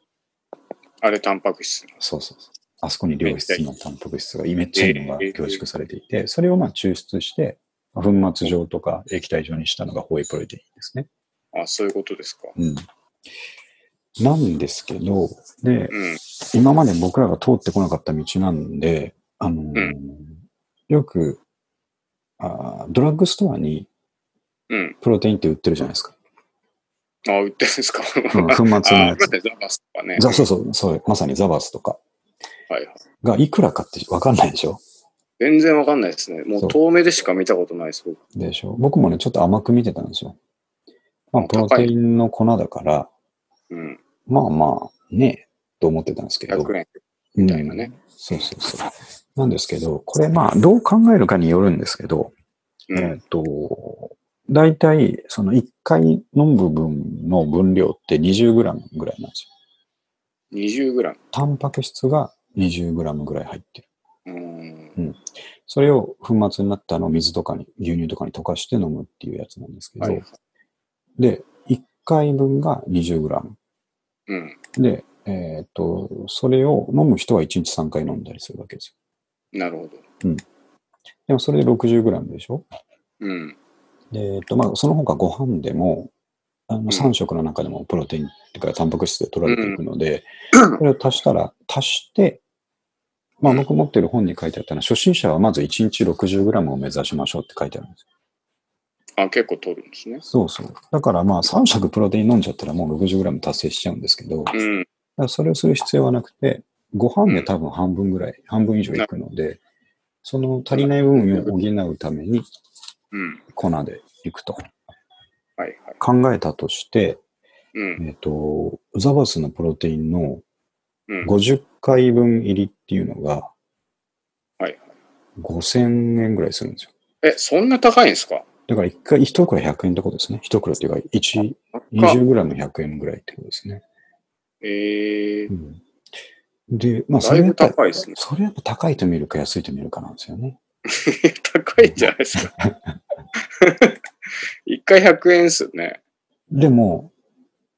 あれタンパク質。そうそうそう。あそこに良質のタンパク質がめっちゃいいのが凝縮されていて、それをまあ抽出して、粉末状とか液体状にしたのがホエイプロテインですね。あそういうことですか。うん。なんですけど、で、うん。今まで僕らが通ってこなかった道なんで、あのーよくあー、ドラッグストアにうん。プロテインって売ってるじゃないですか。あ売ってるんですか。うん粉末のあやつ。ザバスとかね。ざそうそう、そう、まさにザバスとかはいはい。がいくらかってわかんないでしょ全然わかんないですね。もう遠目でしか見たことないです。僕でしょ僕もね、ちょっと甘く見てたんですよ。まあ、プロテインの粉だから、うん。まあまあ、ねえ、と思ってたんですけど。100円みみたいなね。そうそうそう。なんですけど、これまあ、どう考えるかによるんですけど、うん。えっと、大体、その1回飲む分の分量って 20g ぐらいなんですよ。20グラム。タンパク質が 20g ぐらい入ってる。うん。それを粉末になったのを水とかに、牛乳とかに溶かして飲むっていうやつなんですけど、はい。で、1回分が 20g。うん。で、えっ、と、それを飲む人は1日3回飲んだりするわけですなるほど。よ。でもそれで 60g でしょ？うん。で、えっ、と、まあ、その他ご飯でも、あのん3食の中でもプロテインっていうか、タンパク質で取られていくので、うんそれを足したら、足して、まあ、うん僕持ってる本に書いてあったのは、初心者はまず1日 60g を目指しましょうって書いてあるんですよ。あ、結構取るんですね。そうそう。だからまあ、3食プロテイン飲んじゃったらもう 60g 達成しちゃうんですけど、うん。らそれをする必要はなくて、ご飯で多分半分ぐらい、半分以上いくので、その足りない部分を補うためにうん。粉でいくとはいはい。考えたとして、うん。えっ、と、ザバスのプロテインのうん。50回分入りっていうのがはいはい。5000円ぐらいするんですよ。え、そんな高いんですか？だから一回、一袋100円ってことですね。一袋っていうか、1、高っ 20g100 円ぐらいってことですね。えーう、ん、で、まあ、それやっぱ高いですね。それやっぱ高いと見るか安いと見るかなんですよね。高いんじゃないですか。一回100円っすよね。でも、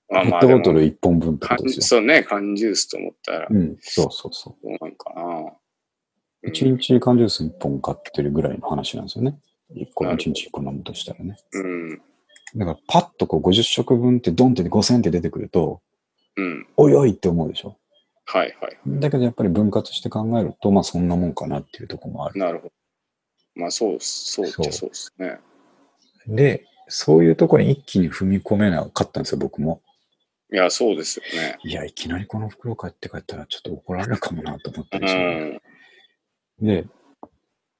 まあペットボトル1本分ってこ缶とですよ。そうね、缶ジュースと思ったら、うん、そうそうそどうなんかな。う。うん1日缶ジュース1本買ってるぐらいの話なんですよね。1個、1なるほど日1個飲むとしたらね。うん。だから、パッとこう50食分ってドンって5000って出てくると、うん。おいおいって思うでしょ？はいはい。だけどやっぱり分割して考えると、まあそんなもんかなっていうところもある。なるほど。まあそうそうっちゃそうですね。で、そういうところに一気に踏み込めなかったんですよ、僕も。いや、そうですよね。いや、いきなりこの袋買って帰ったらちょっと怒られるかもなと思ったうりして、ん。で、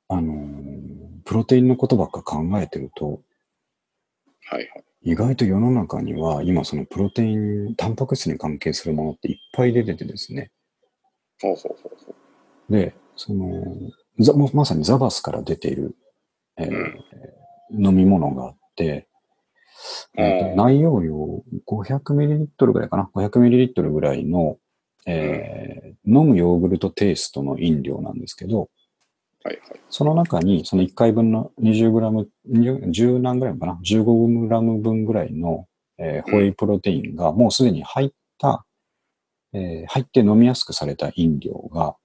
あのープロテインのことばっか考えてると、はいはい。意外と世の中には今そのプロテイン、タンパク質に関係するものっていっぱい出ててですね。ほうほうほうほで、その、ざままさにザバスから出ている、えーうん飲み物があって、うんえーと内容量 500ml ぐらいかな？500ml ぐらいの、えー飲むヨーグルトテイストの飲料なんですけど、う。はいはい。その中にその1回分の 20g、20 10何グラムかな ?15g 分ぐらいの、えーホエイプロテインがもうすでに入った、えー入って飲みやすくされた飲料が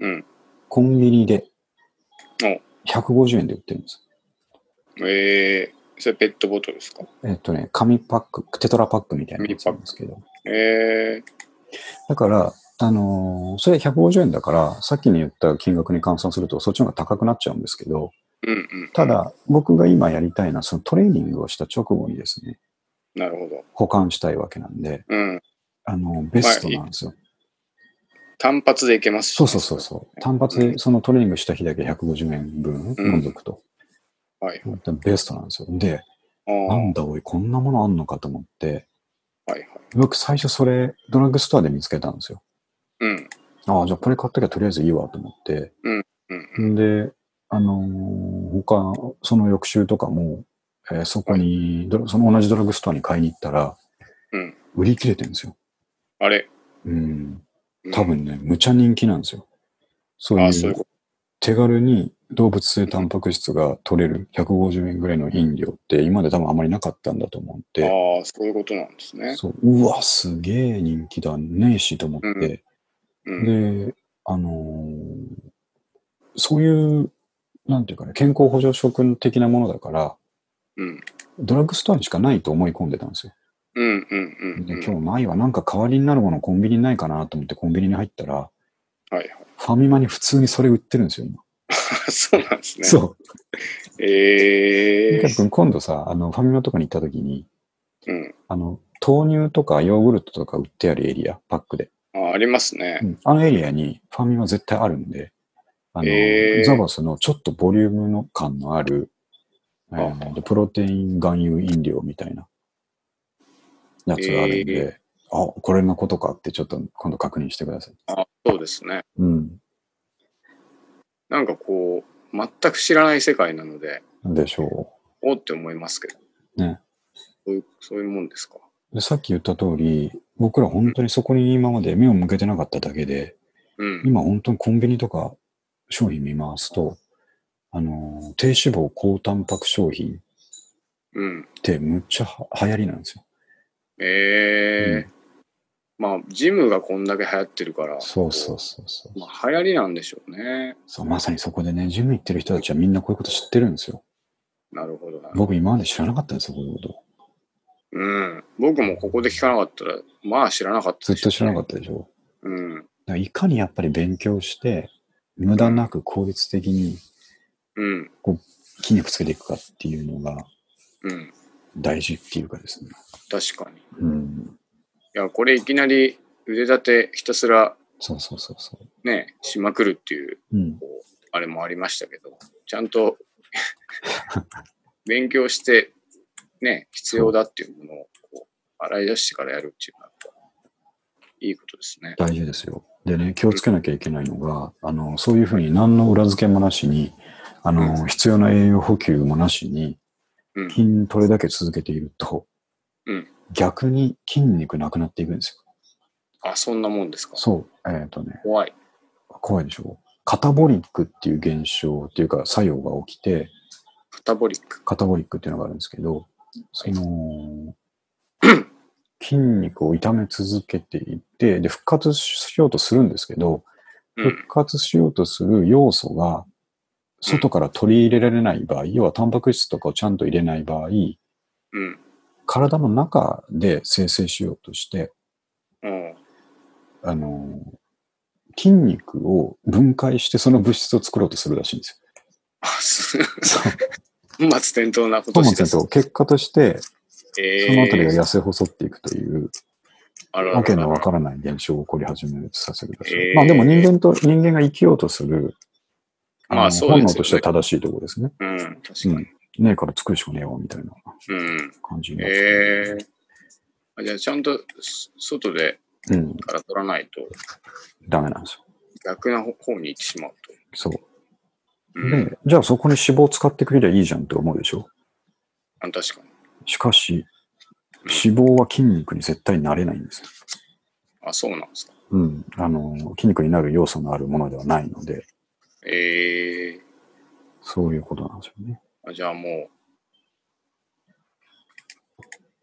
うん。コンビニでお150円で売ってるんです。えー、それペットボトルですか？えっとね、紙パック、テトラパックみたいなやつなんですけど。えー、だから、あのーそれ150円だから、さっきに言った金額に換算すると、そっちの方が高くなっちゃうんですけど、うんうん。た、だ、僕が今やりたいのは、そのトレーニングをした直後にですね、なるほど。保管したいわけなんで、うん。あの、ベストなんですよ。単発でいけますしそうそうそうそう。単発でそのトレーニングした日だけ150円分うん飲んどくと。はい。ベストなんですよ。で、なんだおい、こんなものあんのかと思って、はいはい。僕最初それ、ドラッグストアで見つけたんですよ。うん。ああ、じゃあこれ買っときゃとりあえずいいわと思って。うんうん。んで、あのー他、その翌週とかも、えーそこに、その同じドラッグストアに買いに行ったら、うん。売り切れてるんですよ。あれうん。うん多分ね、むちゃ人気なんですよ。そうあいうそういうこ手軽に動物性タンパク質が取れる150円ぐらいの飲料って今まで多分あまりなかったんだと思うんと。で、ああ、そういうことなんですね。そう、うわ、すげえ人気だねえしと思って、うん。で、あのーそういう、なんていうかね、健康補助食的なものだから、うん。ドラッグストアにしかないと思い込んでたんですよ。うんうんうんで、うん。今日ないわ、なんか代わりになるものコンビニにないかなと思ってコンビニに入ったら、はいはい。ファミマに普通にそれ売ってるんですよ、今。そうなんですね。そう。ええケン君、今度さ、あの、ファミマとかに行った時に、うん。あの、豆乳とかヨーグルトとか売ってあるエリア、パックで。あありますねう。んあのエリアにファミマ絶対あるんで、あの、へーザバスのちょっとボリュームの感のある、えあープロテイン含有飲料みたいなやつがあるんで、あ、これのことかってちょっと今度確認してください。あそうですね。うん。なんかこう、全く知らない世界なので、でしょおって思いますけど。う。ね。そういう、そういうもんですか？でさっき言った通り、僕ら本当にそこに今まで目を向けてなかっただけで、うん。今本当にコンビニとか商品見回すと、あの、低脂肪高タンパク商品うん。ってむっちゃは流行りなんですよ。ええまあ、ジムがこんだけ流行ってるから、そうそうそうそう。まあ、流行りなんでしょうね。そう、まさにそこでね、ジム行ってる人たちはみんなこういうこと知ってるんですよ。なるほどな。僕今まで知らなかったんですよ、こういうこと。うん。僕もここで聞かなかったら、まあ知らなかったずっと知らなかっったでしょ。た。うん。いかにやっぱり勉強して、無駄なく効率的にうん。筋肉つけていくかっていうのがうん。大事っていうかですね。確かに。いうん。や、これいきなり腕立てひたすらそうそうそうそね、しまくるっていう、う。うん。こうあれもありましたけど、ちゃんと 勉強して、ね、必要だっていうものをこう洗い出してからやるっていうのは、いいことですね。大事ですよ。でね、気をつけなきゃいけないのが、あの、そういうふうに何の裏付けもなしに、あの、必要な栄養補給もなしに、うん。筋トレだけ続けていると、うん逆に筋肉なくなっていくんですよ。あ、そんなもんですか？そう。えっ、とね、怖い。怖いでしょ？カタボリックっていう現象っていうか作用が起きて、カタボリック。カタボリックっていうのがあるんですけど、その、筋肉を痛め続けていって、で、復活しようとするんですけど、うん復。活しようとする要素が、外から取り入れられない場合、要はタンパク質とかをちゃんと入れない場合、うん。体の中で生成しようとして、うん。あの、筋肉を分解してその物質を作ろうとするらしいんですよ。そう。本末転倒なこともとしてす結果として、えそのあたりが痩せ細っていくという、あらららわけのわからない現象が起こり始めるさせるらしい。えーまあでも人間と、人間が生きようとする、あのまあそうね本能としては正しいところですね。うん、確かに。ねえから作るしかねえよ、みたいなうん。感じになってええあじゃあちゃんとす外でうん、から取らないとダメなんですよ。逆な方に行ってしまうと。そう。うん。で、じゃあそこに脂肪を使ってくれりゃいいじゃんって思うでしょ？あ確かに。しかし、脂肪は筋肉に絶対なれないんですよ。あ、そうなんですか。うん。あの、筋肉になる要素のあるものではないので、ええそういうことなんですよね。あじゃあもう、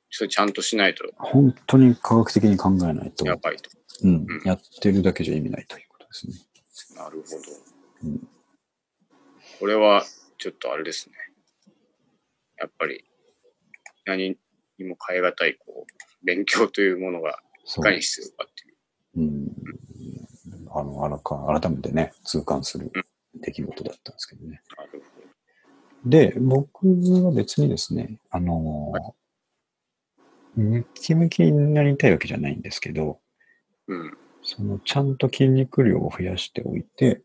それちゃんとしないと本当に科学的に考えないと、やばいと。うんうん、やってるだけじゃ意味ないということですね。なるほど。うんこれはちょっとあれですね。やっぱり何にも変え難いこう勉強というものがいかに必要かっていう。うん。あの、あらか、改めてね、痛感する出来事だったんですけどね。なるで、僕は別にですね、あの、ムキムキになりたいわけじゃないんですけど。うん。その、ちゃんと筋肉量を増やしておいて、うん。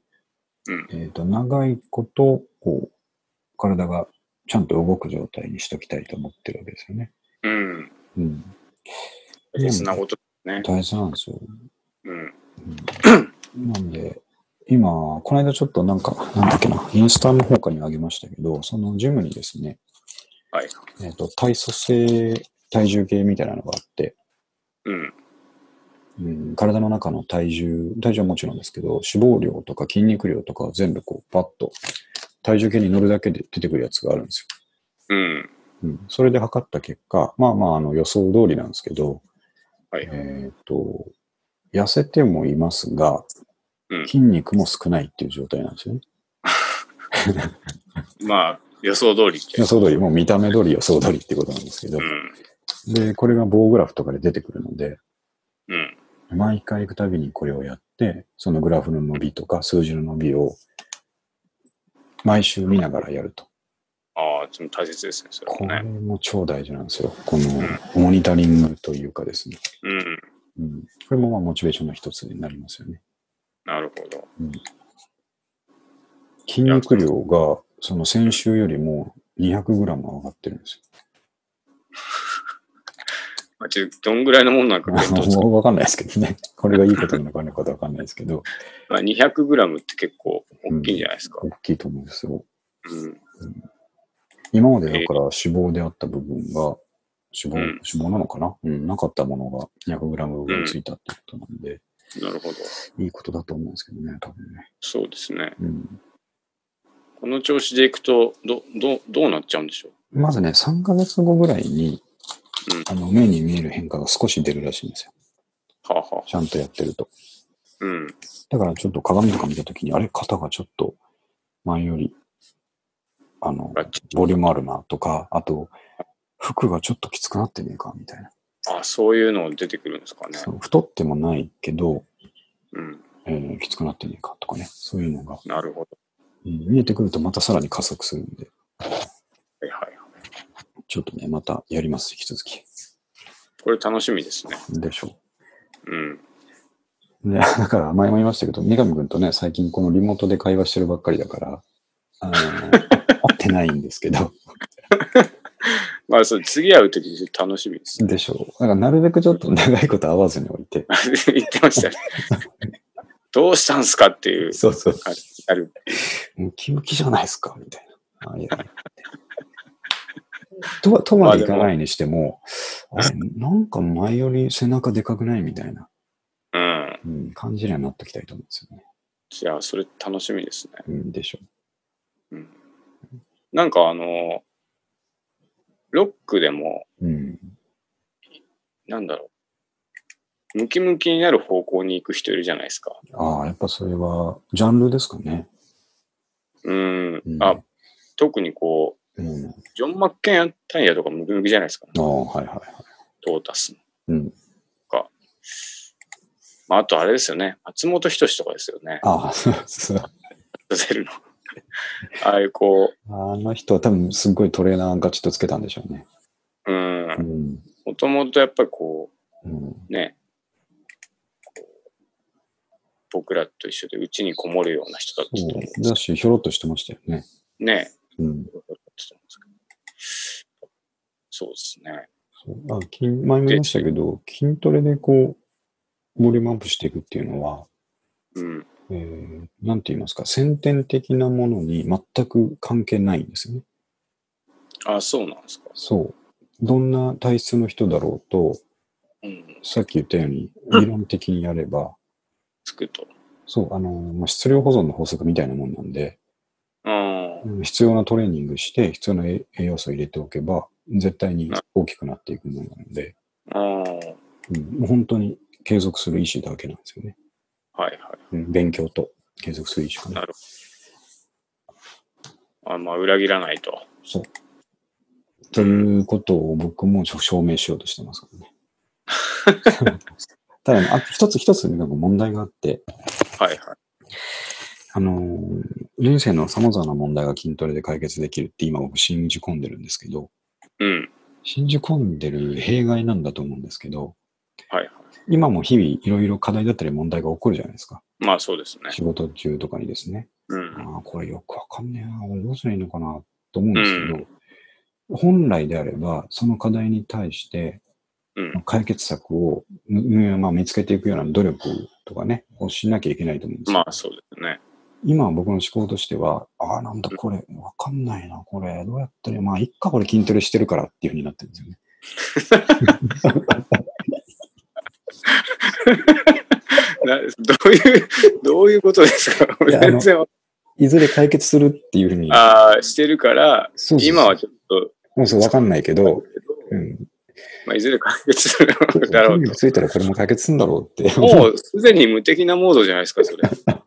えっ、と、長いこと、こう、体がちゃんと動く状態にしときたいと思ってるわけですよね。うん。うん。大切なことね。大事なんですよ。うん。うん、なんで、今、この間ちょっとなんか、なんだっけな、インスタの方かにあげましたけど、そのジムにですね、はい。えっ、と、体組成体重計みたいなのがあって、うん。うん、体の中の体重、体重はもちろんですけど、脂肪量とか筋肉量とかを全部こう、パッと、体重計に乗るだけで出てくるやつがあるんですうん。よ。うん。それで測った結果、まあまあ、あの予想通りなんですけど、はい。えっ、と、痩せてもいますが、うん筋肉も少ないっていう状態なんですよね。まあ、予想通り予想通り、もう見た目通り予想通りってことなんですけどう、ん。で、これが棒グラフとかで出てくるので、うん。毎回行くたびにこれをやって、そのグラフの伸びとか数字の伸びを毎週見ながらやると。ああ、ちょっと大切ですね、それこれも超大事なんですよ。このモニタリングというかですね。うん。うん、これもまあモチベーションの一つになりますよね。なるほど。うん、筋肉量がその先週よりも200グラム上がってるんですまあ、ちょどんぐらいのもんなんかよ。弁当 わかんないですけどね。これがいいことなのか悪いことわかんないですけど、まあ、200グラムって結構大きいんじゃないですか。大きいと思うんですよ。うん。今までだから脂肪であった部分が、脂肪、うん脂肪なのかな？うん、なかったものが200グラム分ついたってことなんで、なるほど。いいことだと思うんですけどね、多分ね。そうですね。うん。この調子でいくと、ど、ど、どうなっちゃうんでしょまずね、3ヶ月後ぐらいに、うんあの、目に見える変化が少し出るらしいんですよ。う。はあ、はあ、ちゃんとやってると。うん。だからちょっと鏡とか見たときに、あれ、肩がちょっと前より、あの、ボリュームあるなとか、あと、服がちょっときつくなってねえか、みたいな。あ、そういうの出てくるんですかね。太ってもないけど、うん。えーきつくなってねえかとかね、そういうのが、なるほど。うん見えてくるとまたさらに加速するんで。ちょっとね、またやります、引き続き。これ楽しみですね。でしょうん。う。いや、だから前も言いましたけど、三上くんとね、最近このリモートで会話してるばっかりだから、あの、会ってないんですけど、まあ、そう次会うとき楽しみです。でしょう。だからなるべくちょっと長いこと会わずにおいて、言ってましたね。どうしたんすかっていう、そうそう。ある。ムキムキじゃないですか、みたいな。あいやとは、とまでいかないにしても、なんか前より背中でかくないみたいな、うん。うん、感じにはなっておきたいと思うんですよね。じゃあ、それ楽しみですね。うん、でしょうん。なんかあの、ロックでも、う。うん。なんだろう。ムキムキになる方向に行く人いるじゃないですか。ああ、やっぱそれは、ジャンルですかね。うん。うんあ、特にこう、うん。ジョン・マッケンタイヤとかムキムキじゃないですか。ああ、はいはいはい。トータスの。うん。まあ、あとあれですよね。松本人志とかですよね。ああ、そうそう。ゼルの。ああいうこあの人は多分すっごいトレーナーガチッとつけたんでしょうね。う、う。うんん。もともとやっぱりこうん。う、ね、こう僕らと一緒で家にこもるような人だったと思うんです。だし、ひょろっとしてましたよね。ね。うん。そうですね。そうあ筋前も言いましたけど、筋トレでこう、ボリュームアップしていくっていうのは、うん。えー、なんて言いますか、先天的なものに全く関係ないんですよね。あ、そうなんですか。そう。どんな体質の人だろうと、うん。さっき言ったように、理論的にやれば、つくと。そう、あの、まあ、質量保存の法則みたいなもんなんで、あうん必要なトレーニングして、必要な栄栄養素を入れておけば、絶対に大きくなっていくものなので。うん、もう本当に継続する意思だけなんですよね。はいはい。うん、勉強と継続する意思かな。なるほど。あまあ、裏切らないと。そう。ということを僕も証明しようとしてますからね。ただね、あと一つ一つなんか問題があって、はいはい。あのー、人生の様々な問題が筋トレで解決できるって今僕信じ込んでるんですけど、うん。信じ込んでる弊害なんだと思うんですけど、はいはい。今も日々いろいろ課題だったり問題が起こるじゃないですか。まあ、そうですね。仕事中とかにですね。うん。ああ、これよくわかんねえな。俺どうすりゃいいのかなと思うんですけど、本来であれば、その課題に対してうん。解決策を、うんまあ、見つけていくような努力とかね、をしなきゃいけないと思うんですよ。まあ、そうで。今僕の思考としては、ああ、なんだこれ、わかんないな、これ、どうやったら、まあ、いっか、これ筋トレしてるからっていうふうになってるんですよね。などういう、どういうことですか？全然わいずれ解決するっていうふうに、ああ、してるから、そうそうそう今はちょっと、もうそうわかんないけど、うん。まあ、いずれ解決するだろうついたらこれも解決するんだろうって。もうすでに無敵なモードじゃないですか、それ。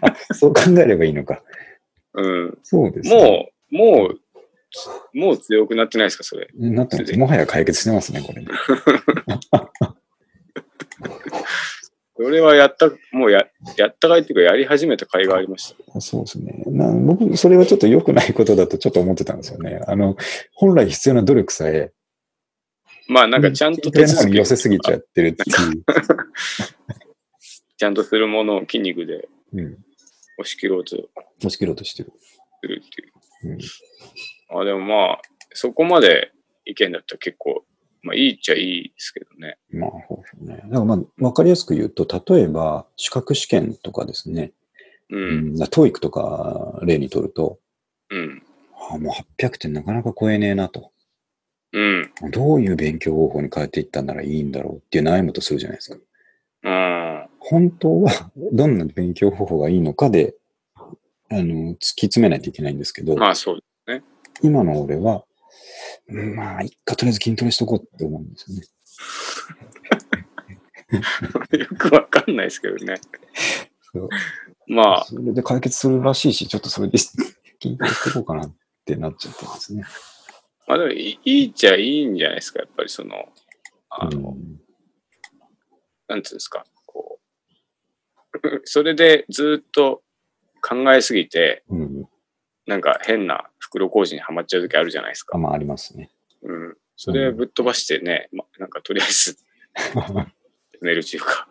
あ、そう考えればいいのか。うん。そうです、ね。もう、もう、もう強くなってないですか、それ。う、なって。もはや解決してますね、これね。それはやった、もうや、やったかいっていうか、やり始めた甲斐がありました。そうですね。な僕、それはちょっと良くないことだとちょっと思ってたんですよね。あの、本来必要な努力さえ、まあ、なんかちゃんと手手続寄せすぎちゃってるっていう。ちゃんとするものを筋肉でうん。押し切ろうと押し切ろうとしてる。するっていう。うん。あでもまあ、そこまで意見だったら結構、まあいいっちゃいいですけどね。まあ、そうですね。だからまあ、わかりやすく言うと、例えば、資格試験とかですね。う。うんん。 TOEIC とか例にとると、うん。あもう800点なかなか超えねえなと。うん。どういう勉強方法に変えていったんならいいんだろうっていう悩むとするじゃないですか。うん。本当はどんな勉強方法がいいのかで、あの、突き詰めないといけないんですけど、まあそう。今の俺は、うんまあ、いっか、とりあえず筋トレしとこうって思うんですよね。よくわかんないですけどね。まあ、それで解決するらしいし、ちょっとそれで 筋トレしとこうかなってなっちゃってますね。まあでもいいいっちゃいいんじゃないですか、やっぱりその、あの、うんなんていうんですか、こう、それでずっと考えすぎて、うん。なんか変な袋小路にはまっちゃう時あるじゃないですか。あまあ、ありますね。うん。それぶっ飛ばしてね、ま、なんかとりあえず寝るっていうか。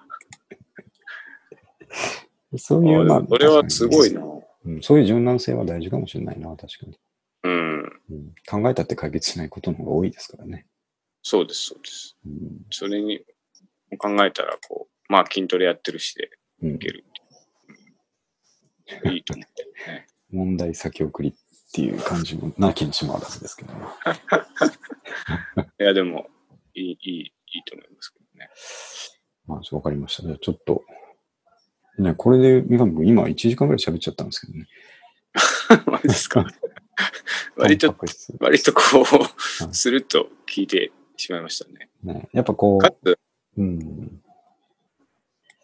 そういう、まあ、それはすごいな、な。うん。そういう柔軟性は大事かもしれないな、確かに。うん。うん、考えたって解決しないことの方が多いですからね。そうです、そうです。うんそれに考えたら、こう、まあ筋トレやってるしでうんいける。うんいいと思う。ね、問題先送りっていう感じもなきにしもあらずですけどね。いや、でも、いい、いい、いいと思いますけどね。まあ、わかりました。じゃあちょっと、ね、これで三上君今1時間ぐらい喋っちゃったんですけどね。マジですか？割と割とこはう、いするっと聞いてしまいましたね。ね、やっぱこかつ、う、うん、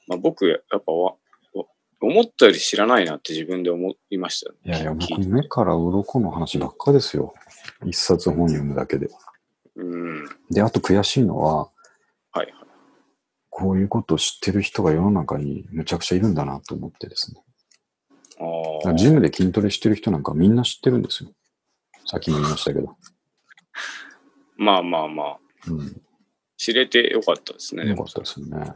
まあ、僕、やっぱわ、お思ったより知らないなって自分で思いましたね。いやいや、僕目から鱗の話ばっかですよ。一冊本読むだけで。うん。はいで、あと悔しいのは、はい。こういうことを知ってる人が世の中にむちゃくちゃいるんだなと思ってですね。だあジムで筋トレしてる人なんかみんな知ってるんですよ。さっきも言いましたけど。まあまあまあ、うん。知れてよかったですね。よかったですよね。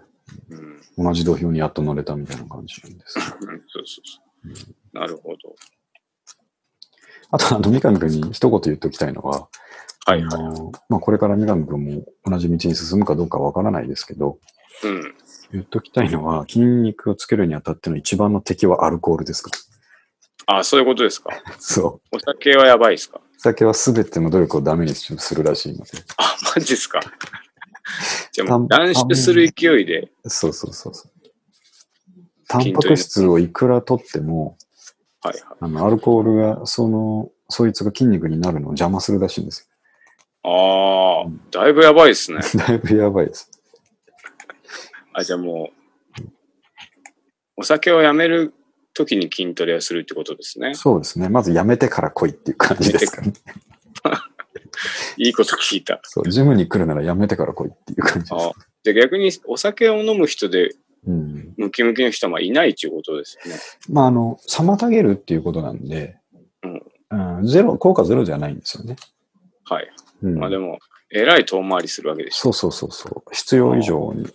うん。同じ土俵にやっと乗れたみたいな感じなんです。うんそうそうそう。なるほど。あと、あの、三上君に一言言っておきたいのは、はいはい。あのまあ、これから三上君も同じ道に進むかどうかわからないですけど、うん。言っときたいのは、筋肉をつけるにあたっての一番の敵はアルコールですか？ら。あそういうことですか？そう。お酒はやばいですか？酒は全ての努力をダメにするらしいので。あ、マジですか？じゃあ断酒する勢いで、そうそうそうそう。タンパク質をいくら取っても、はいはい。あの、アルコールが、その、そいつが筋肉になるのを邪魔するらしいんですああ、だいぶやばいですね。よ。だいぶやばいです。あ、じゃあもう、お酒をやめるときに筋トレをするってことですね。そうですね。まずやめてから来いっていう感じですかね。いいこと聞いた。そう、ジムに来るならやめてから来いっていう感じです逆にお酒を飲む人でうん。ムキムキの人はいないっていうことですよね。まあ、あの、妨げるっていうことなんで、うん、ゼロ、効果ゼロじゃないんですよね。はい。うん。まあでも、えらい遠回りするわけでしょ。そうそうそうそう。必要以上に、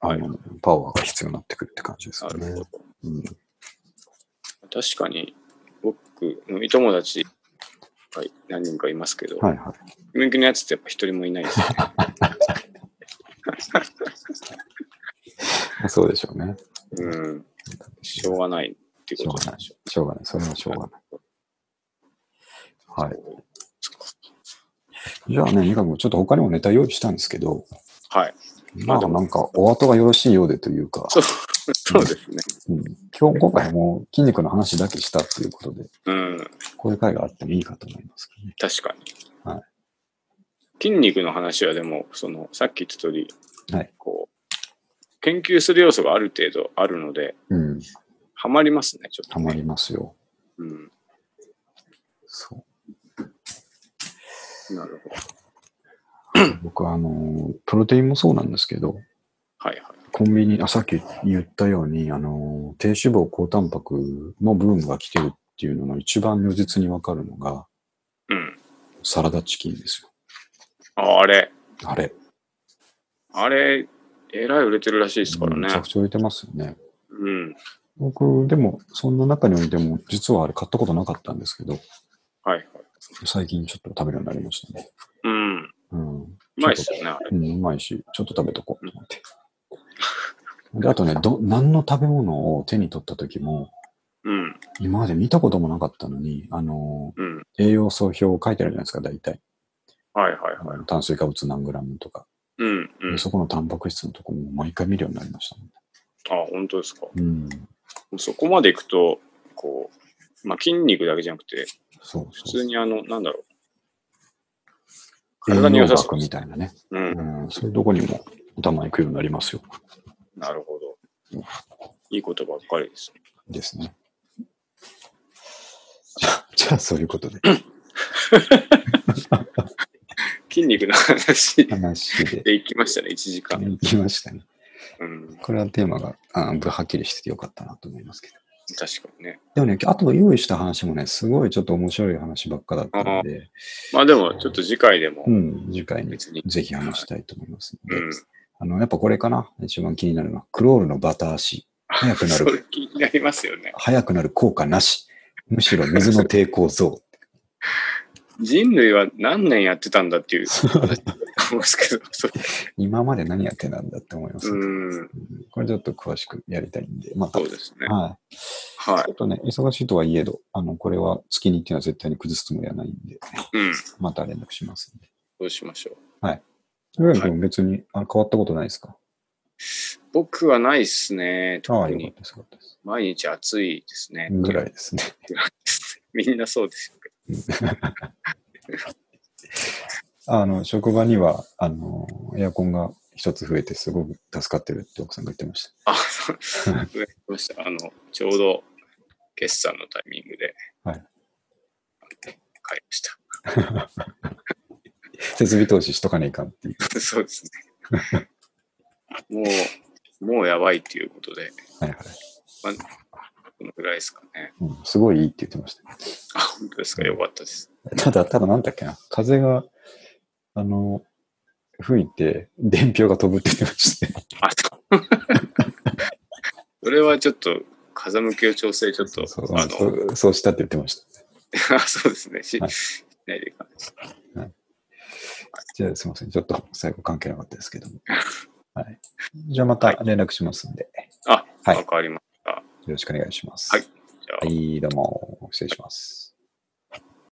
あはいの、パワーが必要になってくるって感じですよねなるほ。ど。うん。確かに、僕、飲み友達、はい、何人かいますけど、はいはい。ムキムキのやつってやっぱ一人もいないですね。そうでしょうね。うん。しょうがないっていうことなんでしょしょうがない。それはしょうがない。はい。う。じゃあね、三上君、ちょっと他にもネタ用意したんですけど、はい。まあなんか、お後がよろしいようでというか、そう、そうですね。うん、今日、今回も筋肉の話だけしたっていうことで、うん。こういう回があってもいいかと思いますけどね。確かに。はい筋肉の話はでも、その、さっき言った通り、はいこう、研究する要素がある程度あるので、うん。ハマりますね、ちょっと、ね。たまりますよ。うん。そう。なるほど。僕は、あの、プロテインもそうなんですけど、はいはい。コンビニ、あ、さっき言ったように、あの、低脂肪、高タンパクのブームが来てるっていうのの一番如実にわかるのが、うん。サラダチキンですよ。ああれ、あれ。あれ、えらい売れてるらしいですからねめち。ゃくちゃ売れてますよね。うん。僕、でも、そんな中においても、実はあれ買ったことなかったんですけど、はいはい。最近ちょっと食べるようになりましたね。うん。ううん。まいっすよね、あれ。うん、うまいし、ちょっと食べとこうと思って。で、あとね、ど、何の食べ物を手に取った時も、うん。今まで見たこともなかったのに、あの、うん。栄養素表書いてあるじゃないですか、大体。はいはいはい。炭水化物何グラムとか。うん。うんで。そこのタンパク質のとこも毎回見るようになりましたもんね。あ、本当ですか。うん。そこまでいくと、こう、まあ、筋肉だけじゃなくて、そう普通にあの、なんだろう。栄体に養学良さそうですみたいなね。うんう。ん。そういうとこにも頭にくるようになりますよ。なるほど。いいことばっかりですね。ですね。じゃあ、じゃあそういうことで。筋肉の話話ででいきましたね、1時間。行きましたね。うん。これはテーマがあはっきりしててよかったなと思いますけど。確かにね。でもね、あと用意した話もね、すごいちょっと面白い話ばっかだったので、まあでも、ちょっと次回でもう、ん、次回に別に。ぜひ話したいと思いますので、うん。あの、やっぱこれかな？一番気になるのは、クロールのバタ足。あ早くな それる、気になりますよね。早くなる効果なし。むしろ水の抵抗増。人類は何年やってたんだっていうすけど、そ今まで何やってたんだって思います、うねん、これちょっと詳しくやりたいんで、また。そうですね。はい。はちょっとね、忙しいとはいえど、あの、これは月にっていうのは絶対に崩すつもりはないんで、い。うん。そまた連絡しますんで。うしましょう。上原君別に、あ変わったことないですか？僕はないっすね。ああ、特に。よかったです、よかったです。毎日暑いですね。ぐらいですね。みんなそうですけ あの、職場には、あの、エアコンが一つ増えてすごく助かってるって奥さんが言ってました。ど。あ、そう。上来ました。あの、ちょうど決算のタイミングで。はい。買いました。設備投資しとかねえかんっていう。そうですね。もう、もうやばいっていうことで、はいはい。まあ、このぐらいですかね。うん、すごいいいって言ってました。あ、本当ですか。よかったです。ただ、ただなんだっけな。風が、あの、吹いて、伝票が飛ぶって言ってましたね。あ、それはちょっと、風向きを調整ちょっと、そうそうしたって言ってました。あそうですね。し、はいしないでいかないです。じゃあすみません。ちょっと最後関係なかったですけども。はい。じゃあまた連絡しますんで、あ、はいわかりました。よろしくお願いします。はい。は、い、どうも。失礼します。